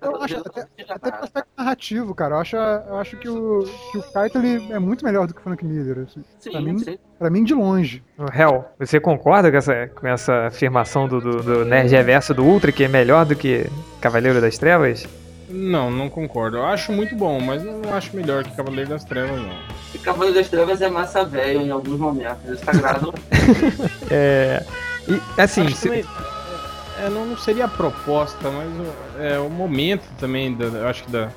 S4: Eu acho até, até pelo aspecto narrativo, cara. Eu acho, eu acho que o, que o Kaito ele é muito melhor do que o Frank Miller. Assim. pra
S3: Sim,
S4: mim-
S3: sim.
S4: Pra mim, de longe.
S1: Hel, você concorda com essa, com essa afirmação do, do, do Nerd Reverso do Ultra, que é melhor do que Cavaleiro das Trevas?
S2: Não, não concordo. Eu acho muito bom, mas não acho melhor que Cavaleiro das Trevas, não.
S3: E Cavaleiro das Trevas é massa velho em alguns momentos. Está sagrado.
S1: É. E, assim, se-
S2: também- é, não, não seria a proposta, mas o- é, o momento também, da, eu acho que da-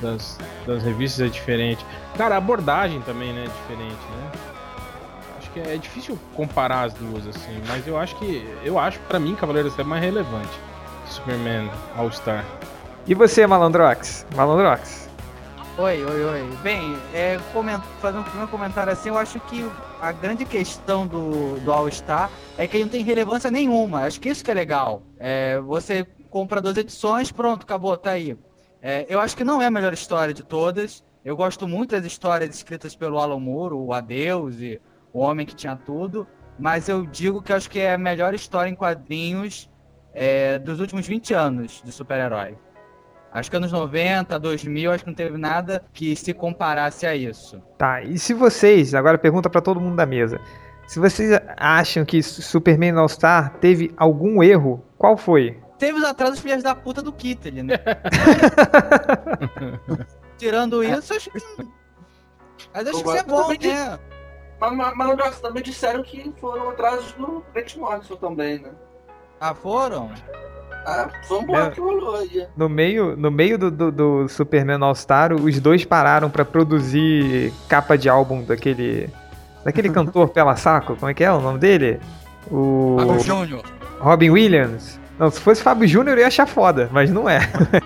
S2: das, das revistas é diferente. Cara, a abordagem também né, é diferente, né? Acho que é difícil comparar as duas, assim, mas eu acho que. Eu acho, pra mim, Cavaleiro das Trevas é mais relevante que Superman All-Star.
S1: E você, Malandrox? Malandrox?
S5: Oi, oi, oi. Bem, é, um primeiro comentário assim, eu acho que a grande questão do, do All-Star é que ele não tem relevância nenhuma. Acho que isso que é legal. É, você compra duas edições, pronto, acabou, tá aí. É, eu acho que não é a melhor história de todas. Eu gosto muito das histórias escritas pelo Alan Moore, o Adeus e o Homem que Tinha Tudo. Mas eu digo que acho que é a melhor história em quadrinhos é, dos últimos 20 anos de super-herói. Acho que anos 90, 2000, acho que não teve nada que se comparasse a isso.
S1: Tá, e se vocês, agora pergunta pra todo mundo da mesa. Se vocês acham que Superman All-Star teve algum erro, qual foi?
S5: Teve os atrasos filhas da puta do Kittel, né? Tirando isso, acho que. Mas acho que isso é bom, né?
S3: mas, mas, mas mas também disseram que foram atrasos do Grant Morrison também, né?
S5: Ah, foram?
S3: Ah, foi um
S1: É.
S3: que rolou aí.
S1: No meio, no meio do, do, do Superman All-Star, os dois pararam pra produzir capa de álbum daquele. Daquele cantor pela saco, como é que é o nome dele? O
S5: Fábio Júnior.
S1: Robin Williams. Não, se fosse Fábio Júnior eu ia achar foda, mas não é.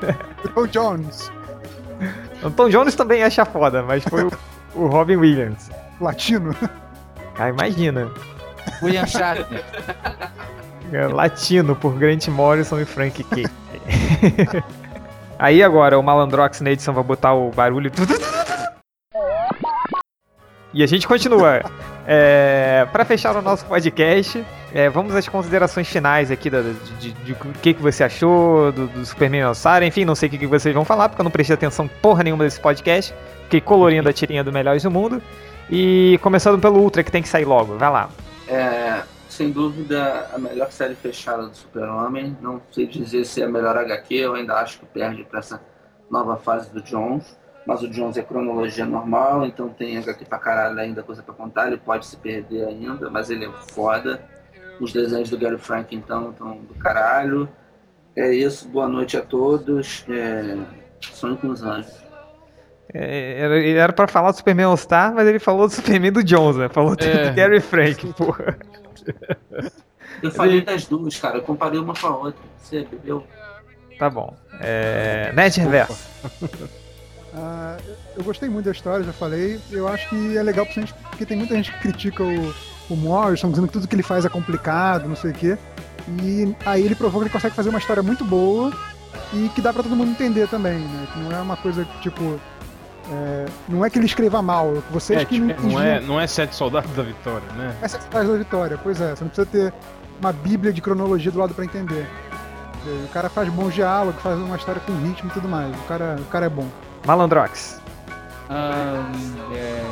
S4: O Jones,
S1: O Tom Jones também ia achar foda, mas foi o, o Robin Williams.
S4: latino.
S1: Ah, imagina.
S5: William Shatner.
S1: É, Latino por Grant Morrison e Frank K. Aí agora o Malandrox na edição vai botar o barulho. E a gente continua. É, para fechar o nosso podcast, é, vamos às considerações finais aqui da- de, que, que você achou do, do Superman All-Star. Enfim, não sei o que, que vocês vão falar, porque eu não prestei atenção porra nenhuma desse podcast. Fiquei colorindo a tirinha do Melhores do Mundo. E começando pelo Ultra, que tem que sair logo. Vai lá.
S3: É, sem dúvida, a melhor série fechada do Super-Homem. Não sei dizer se é a melhor HQ, eu ainda acho que perde para essa nova fase do Jones. Mas o Jones é cronologia normal, então tem HQ pra caralho ainda, coisa pra contar. Ele pode se perder ainda, mas ele é foda. Os desenhos do Gary Frank, então, estão do caralho. É isso, boa noite a todos. É... Sonho com os anjos.
S1: É, era, ele era pra falar do Superman All-Star, mas ele falou do Superman do Jones, né? Falou do,
S2: É.
S1: do Gary Frank, porra.
S3: Eu falei das duas, cara. Eu comparei uma com a outra. Você bebeu?
S1: Tá bom. É, Nerd Reverso.
S4: Ah, eu gostei muito da história, já falei. Eu acho que é legal porque tem muita gente que critica o, o Morrison, dizendo que tudo que ele faz é complicado, não sei o quê. E aí ele provou que ele consegue fazer uma história muito boa e que dá pra todo mundo entender também, né? Que não é uma coisa que, tipo. É, não é que ele escreva mal, vocês
S2: É,
S4: que não
S2: tipo, não, é, não é Sete Soldados da Vitória, né?
S4: é a fase da vitória. Pois é, você não precisa ter uma bíblia de cronologia do lado pra entender. O cara faz bons diálogos, faz uma história com ritmo e tudo mais. O cara, o cara é bom.
S1: Malandrox.
S5: Ahn, é,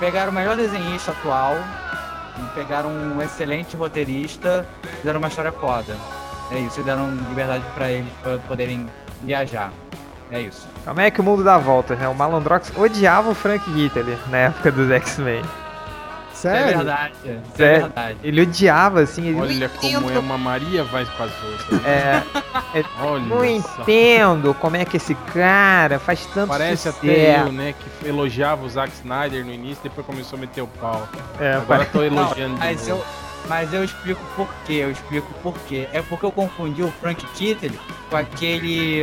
S5: pegaram o melhor desenhista atual, pegaram um excelente roteirista, fizeram uma história foda. É isso, deram liberdade pra eles pra poderem viajar. É isso.
S1: Como é que o mundo dá voltas, né? O Malandrox odiava o Frank Hitler na época dos X-Men.
S5: Isso é
S4: Sério?
S5: verdade. Isso é
S1: Sério?
S5: verdade.
S1: Ele odiava, assim. Ele,
S2: Olha como é uma Maria vai com as outras.
S1: é,
S2: Olha
S1: não
S2: só.
S1: entendo como é que esse cara faz tanto
S2: Parece
S1: sucesso.
S2: até eu, né, que elogiava o Zack Snyder no início, depois começou a meter o pau.
S1: É,
S2: Agora tô
S5: Não,
S2: elogiando de
S5: mas eu, mas eu explico por quê, eu explico por quê. É porque eu confundi o Frank Kittel com aquele.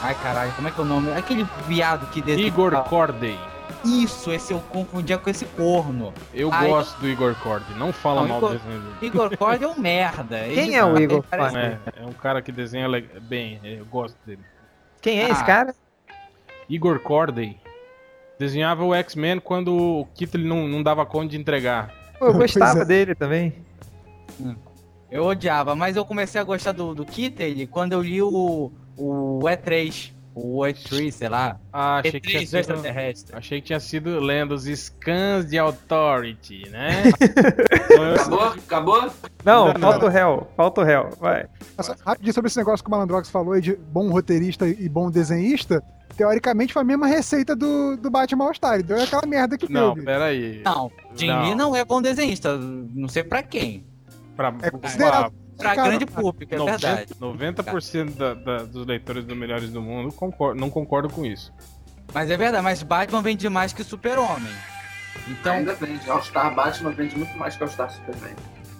S5: Ai caralho, como é que é o nome? Aquele viado que.
S2: Igor Corday.
S5: Isso, esse eu confundia com esse corno.
S2: Eu
S5: Ai.
S2: gosto do Igor Corday. Não fala
S5: Não,
S2: mal
S5: Igor-
S2: do desenho dele.
S5: Igor Cord é um merda.
S1: Quem
S5: Ele-
S1: é o
S5: ele
S1: Igor?
S2: É, é um cara que desenha bem, eu gosto dele.
S1: Quem é esse
S5: Ah.
S1: cara?
S2: Igor Corday desenhava o X-Men quando o Kittle não, não dava conta de entregar.
S1: Pô, eu gostava
S4: é.
S1: dele também.
S5: Eu odiava, mas eu comecei a gostar do, do Kittel quando eu li o, o E3. O E3, sei lá.
S2: Ah, achei que,
S5: E3 do
S2: tinha sido,
S5: extraterrestre.
S2: achei que tinha sido lendo os scans de Authority, né?
S3: Acabou? Acabou?
S1: Não,
S2: Ainda
S1: falta o réu. Falta o réu. Vai.
S4: Nossa, rapidinho sobre esse negócio que o Malandrox falou aí de bom roteirista e bom desenhista. Teoricamente foi a mesma receita do, do Batman All Star. Deu aquela merda que
S2: não,
S4: deu.
S2: peraí.
S5: Não, Jim Lee não é bom desenhista. Não sei pra quem.
S2: Pra,
S4: É considerado.
S5: Pra
S4: Cara,
S5: grande público, é verdade.
S2: 90% da- da- dos leitores do Melhores do Mundo concor- não concordam com isso.
S5: Mas é verdade, mas Batman vende mais que Super-Homem. Então,
S3: Ainda vende. All-Star Batman vende muito mais que All-Star Superman.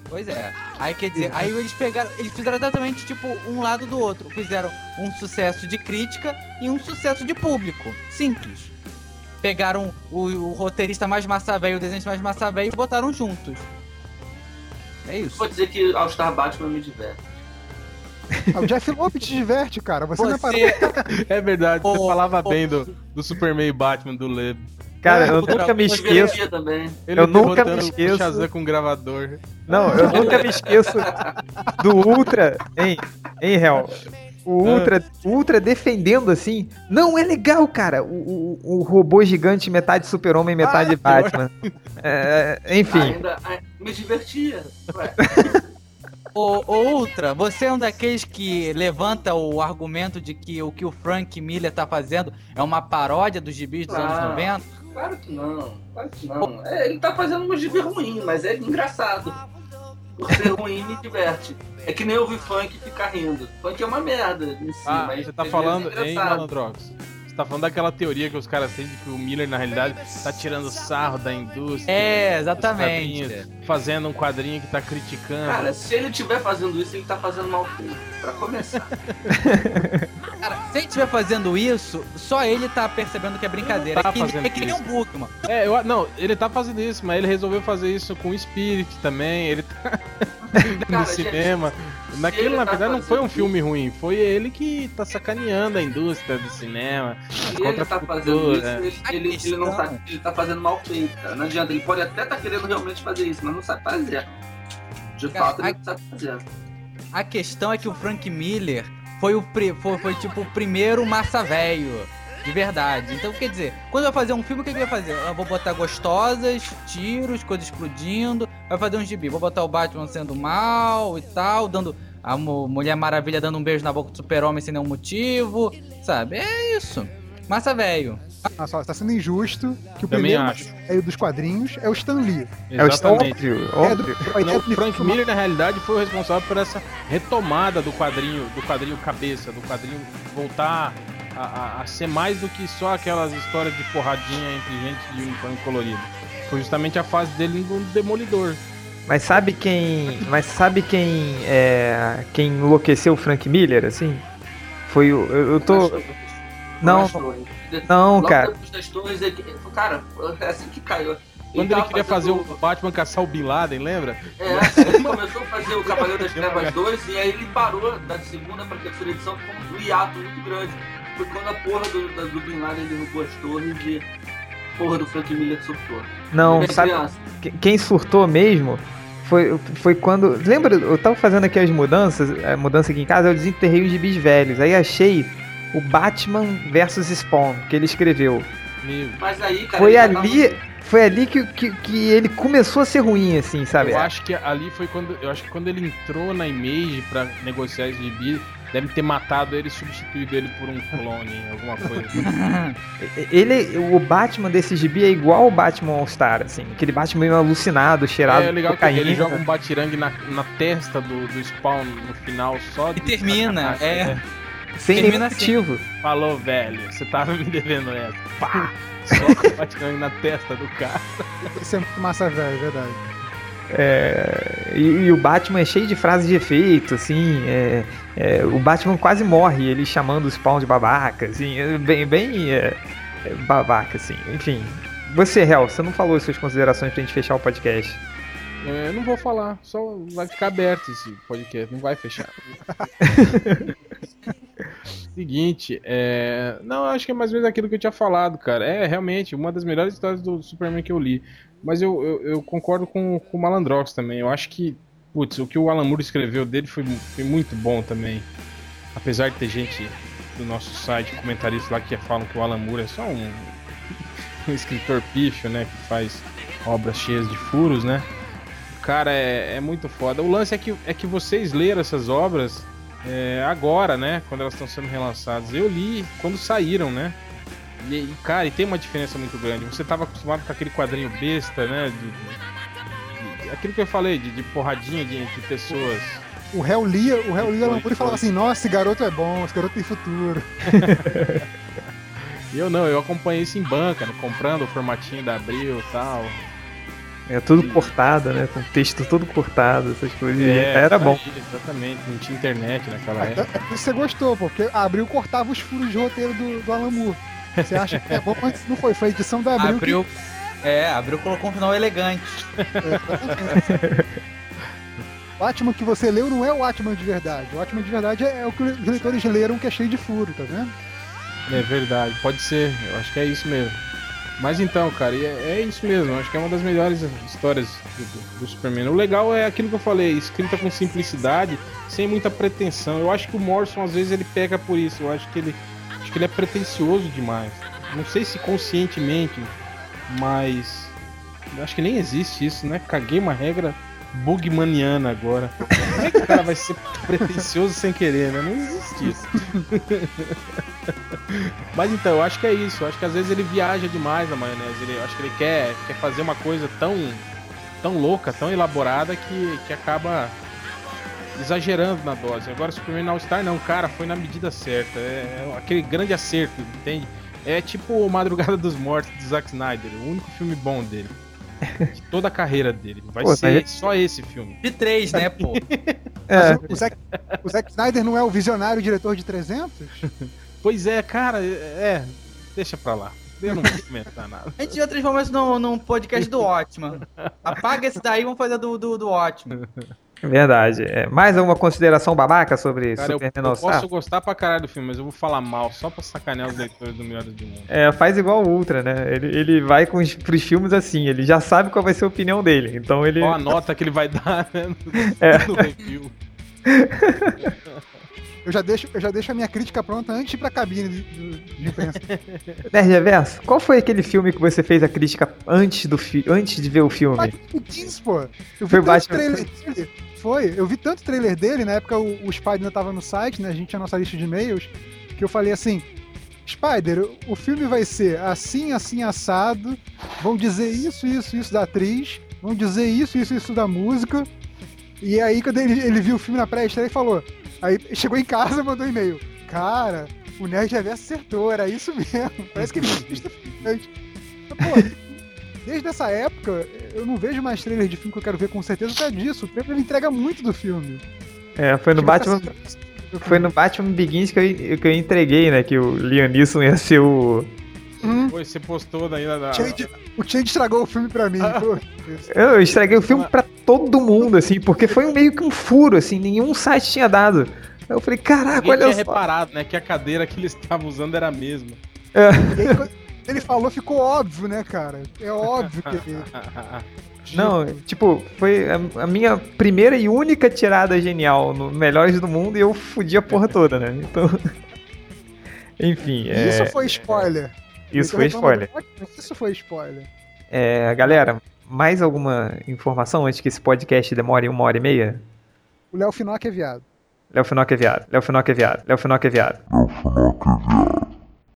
S5: pois é. Aí quer dizer, aí eles pegaram, eles fizeram exatamente tipo um lado do outro. Fizeram um sucesso de crítica e um sucesso de público. Simples. Pegaram o, o roteirista mais massa velho, o desenhista mais massa velho e botaram juntos. É isso.
S3: Vou dizer que All-Star Batman me diverte.
S4: Ah, O Jeff Loeb te diverte, cara. Você, não é parou.
S5: Você,
S2: É verdade, você
S5: Ô,
S2: falava
S5: ô.
S2: bem do, do Superman e Batman do Leb.
S1: Cara,
S5: Ah,
S1: eu
S5: outra
S1: nunca me esqueço. Eu nunca me esqueço.
S2: Shazam com gravador.
S1: Não, eu nunca me esqueço do Ultra, hein, hein, Hel? O Ultra, o Ultra defendendo assim. Não, é legal, cara. O, o, o robô gigante, metade super-homem, metade Batman. É, enfim,
S3: Ainda, ai- me divertia. Ué,
S5: Ô, ô, Ultra, você é um daqueles que levanta o argumento de que o que o Frank Miller tá fazendo é uma paródia dos gibis dos anos
S3: Ah.
S5: 90?
S3: claro que não. Claro que não. É, ele tá fazendo um gibi ruim, mas é engraçado. Por ser ruim, me diverte. É que nem ouvir funk e ficar rindo. Funk é uma merda em si,
S2: Ah,
S3: mas
S2: você tá
S3: às
S2: falando,
S3: é engraçado.
S2: Malandrox? Tá falando daquela teoria que os caras têm de que o Miller, na realidade, tá tirando sarro da indústria.
S5: É, exatamente.
S2: Fazendo um quadrinho que tá criticando.
S3: Cara, se ele estiver fazendo isso, ele tá fazendo mal feito. Pra começar.
S5: Cara, se ele estiver fazendo isso, só ele tá percebendo que é brincadeira.
S2: Tá
S5: é que,
S2: fazendo
S5: é que nem um Bookman.
S2: É, eu, não, ele tá fazendo isso, mas ele resolveu fazer isso com o Spirit também. Ele tá
S3: Cara,
S2: no cinema. Naquilo,
S3: ele
S2: na
S3: tá
S2: verdade, não foi um filme ruim. Foi ele que tá sacaneando a indústria do cinema.
S3: Se ele tá fazendo isso, ele,
S5: A
S3: ele, ele não tá,
S5: questão-
S3: ele tá fazendo mal feito, cara. Não adianta, ele pode até tá querendo realmente fazer isso, mas não sabe fazer. De
S5: Cara,
S3: fato, ele
S5: a-
S3: não sabe fazer.
S5: A questão é que o Frank Miller foi o pri- foi, foi tipo o primeiro massa velho. De verdade. Então, quer dizer, quando vai fazer um filme, o que, que vai fazer? Eu vou botar gostosas, tiros, coisas explodindo. Vai fazer um gibi. Vou botar o Batman sendo mal e tal, dando. A Mu- Mulher Maravilha dando um beijo na boca do Super-Homem sem nenhum motivo. Sabe? É isso. Massa velho.
S4: Ah, só, tá sendo injusto que o
S2: Também
S4: primeiro
S2: acho.
S4: é dos quadrinhos é o Stan Lee.
S1: é o Stan-
S2: Exatamente.
S1: óbvio,
S4: É do,
S2: Não,
S4: do
S2: Frank
S4: filme-
S2: Miller, na realidade, foi o responsável por essa retomada do quadrinho, do quadrinho cabeça, do quadrinho voltar a, a- a ser mais do que só aquelas histórias de porradinha entre gente de uniforme colorido. Foi justamente a fase dele no Demolidor.
S1: Mas sabe quem. Mas sabe quem. É, quem enlouqueceu o Frank Miller, assim? Foi o. Eu, eu tô. Não, não,
S3: Logo
S1: cara.
S3: cara, é assim que caiu.
S2: Quando ele queria fazer o Batman caçar o Bin Laden, lembra?
S3: É, assim, ele começou a fazer o Cavaleiro das Trevas 2 e aí ele parou da segunda pra terceira edição com um hiato muito grande. Foi quando a porra do, da- do Bin Laden derrubou as torres e porra do Frank Miller surtou.
S1: Não,
S3: é
S1: sabe.
S3: criança.
S1: que- Quem surtou mesmo foi, foi quando. Lembra? Eu tava fazendo aqui as mudanças, a mudança aqui em casa, eu desenterrei os gibis velhos. Aí achei o Batman versus Spawn, que ele escreveu.
S3: Mas aí, cara,
S1: Foi ali.
S3: tava-
S1: foi ali que, que, que ele começou a ser ruim, assim, sabe?
S2: Eu acho que ali foi quando. Eu acho que quando ele entrou na Image pra negociar esse gibi, deve ter matado ele e substituído ele por um clone, alguma coisa assim.
S1: Ele, o Batman desse gibi é igual o Batman All-Star, assim. Aquele Batman meio alucinado, cheirado
S2: É legal
S1: de
S2: que ele joga um batirangue na, na testa do, do Spawn no final só
S5: E
S2: de
S5: termina,
S2: sacanagem,
S5: é.
S2: né?
S1: sem
S5: termina
S1: nenhum
S5: assim.
S1: motivo.
S2: Falou, velho, você tava me devendo essa. Pá! Só com o batirangue na testa do cara.
S4: Isso é muito massa velho, é verdade.
S1: É, e, e o Batman é cheio de frases de efeito, assim. é, é, o Batman quase morre, ele chamando o Spawn de babaca, assim. é bem, bem é, é, babaca, assim. Enfim. Você, Hel, você não falou as suas considerações pra gente fechar o podcast.
S2: Eu não vou falar, só vai ficar aberto esse podcast, não vai fechar. Seguinte, é... não, acho que é mais ou menos aquilo que eu tinha falado, cara. É realmente uma das melhores histórias do Superman que eu li. Mas eu, eu, eu concordo com, com o Malandrox também. Eu acho que, putz, o que o Alan Moore escreveu dele foi, foi muito bom também. Apesar de ter gente do nosso site, comentaristas lá que falam que o Alan Moore é só um, um escritor pífio, né? Que faz obras cheias de furos, né? Cara, é, é muito foda. O lance é que, é que vocês leram essas obras é, agora, né? Quando elas estão sendo relançadas. Eu li quando saíram, né? E, e, cara, e tem uma diferença muito grande. Você tava acostumado com aquele quadrinho besta, né? De, de- de- aquilo que eu falei, de, de porradinha de, de pessoas.
S4: O réu lia, o réu lia e falava assim, nossa, esse garoto é bom, esse garoto tem futuro.
S2: E eu não, eu acompanhei isso em banca, né? comprando o formatinho da Abril e tal.
S1: É tudo cortado, né? Com texto todo cortado, essas coisas. E
S2: É,
S1: era bom.
S2: exatamente, não tinha internet naquela época.
S4: você gostou, porque a Abril cortava os furos de roteiro do, do Alan Moore. Você acha que é bom, mas não foi. Foi a edição da Abril.
S5: Abriu. É, abriu colocou um final elegante.
S4: que- O Atman que você leu não é o Atman de verdade. O Atman de verdade é, é o que os leitores leram que é cheio de furo, tá vendo?
S2: É verdade, pode ser, eu acho que é isso mesmo. Mas então, cara, é, é isso mesmo, eu acho que é uma das melhores histórias do, do- do Superman. O legal é aquilo que eu falei, escrita com simplicidade, sem muita pretensão. Eu acho que o Morrison às vezes ele pega por isso, eu acho que ele acho que ele é pretensioso demais. Não sei se conscientemente, mas acho que nem existe isso, né? Caguei uma regra bugmaniana agora. Como é que o cara vai ser pretencioso sem querer, né? Não existe isso. Mas então, eu acho que é isso. Eu acho que às vezes ele viaja demais na maionese. Ele, acho que ele quer, quer fazer uma coisa tão, tão louca, tão elaborada que, que acaba exagerando na dose. Agora, Superman All Star não, cara, foi na medida certa. É, é aquele grande acerto, entende? É tipo o Madrugada dos Mortos de Zack Snyder, o único filme bom dele. De toda a carreira dele. Vai
S1: Pô,
S2: ser só esse filme.
S5: De três, né, pô?
S1: É,
S4: o, Zack, o Zack Snyder não é o visionário diretor de 300?
S2: Pois é, cara, é. Deixa pra lá. Eu não vou comentar nada.
S5: A gente já transformou isso num, num podcast do Ótimo. Apaga esse daí e vamos fazer do, do, do Ótimo.
S1: verdade. É, mais alguma consideração babaca sobre
S2: Cara, eu,
S1: Superman
S2: eu
S1: All-Star?
S2: posso gostar pra caralho do filme, mas eu vou falar mal só pra sacanear os leitores do Melhores do Mundo.
S1: É, faz igual o Ultra, né? Ele, ele vai com os, pros filmes assim, ele já sabe qual vai ser a opinião dele. Então ele.
S2: Qual a nota que ele vai dar né, no,
S1: É.
S2: no review?
S4: Eu já deixo, eu já deixo a minha crítica pronta antes de ir pra cabine de, de- de imprensa.
S1: Nerd Reverso, qual foi aquele filme que você fez a crítica antes, do fi... antes de ver o filme?
S4: Batman Begins, pô. Eu vi
S1: Foi Batman.
S4: trailer. Foi, eu vi tanto trailer dele, na época o, o Spider ainda tava no site, né? A gente tinha a nossa lista de e-mails, que eu falei assim. Spider, o filme vai ser assim, assim, assado. Vão dizer isso, isso, isso da atriz. Vão dizer isso, isso, isso da música. E aí, quando ele, ele viu o filme na pré-estreia, ele falou. Aí chegou em casa e mandou um e-mail. Cara, o Nerd Reverso acertou, era isso mesmo. Parece que ele tinha visto o filme antes. Mas, Pô, desde essa época, eu não vejo mais trailer de filme que eu quero ver com certeza por causa disso. O trailer entrega muito do filme.
S1: É, foi no Batman. Foi no Batman Begins que eu, que eu entreguei, né? Que o Liam Neeson ia ser o.
S4: Hum,
S2: Pô, você postou ainda da.
S4: Change- o Change estragou o filme pra mim.
S2: Ah.
S4: pô.
S1: Eu estraguei o filme pra todo mundo, assim, porque foi meio que um furo, assim, nenhum site tinha dado. Aí eu falei, caraca,
S2: Ninguém
S1: olha
S2: tinha
S1: só.
S2: reparado, né? Que a cadeira que ele estava usando era a mesma.
S4: Quando ele falou, ficou óbvio, né, cara? É óbvio que ele.
S1: Não, tipo, foi a, minha primeira e única tirada genial no Melhores do Mundo e eu fudi a porra toda, né? Então. Enfim, é,
S4: Isso foi spoiler.
S1: isso foi spoiler.
S4: Isso foi spoiler.
S1: É, galera, mais alguma informação antes que esse podcast demore uma hora e meia?
S4: O Léo Finock é viado.
S1: Léo Finock é viado. Léo Finock é viado. Léo Finock é viado.
S6: Léo Finock é viado.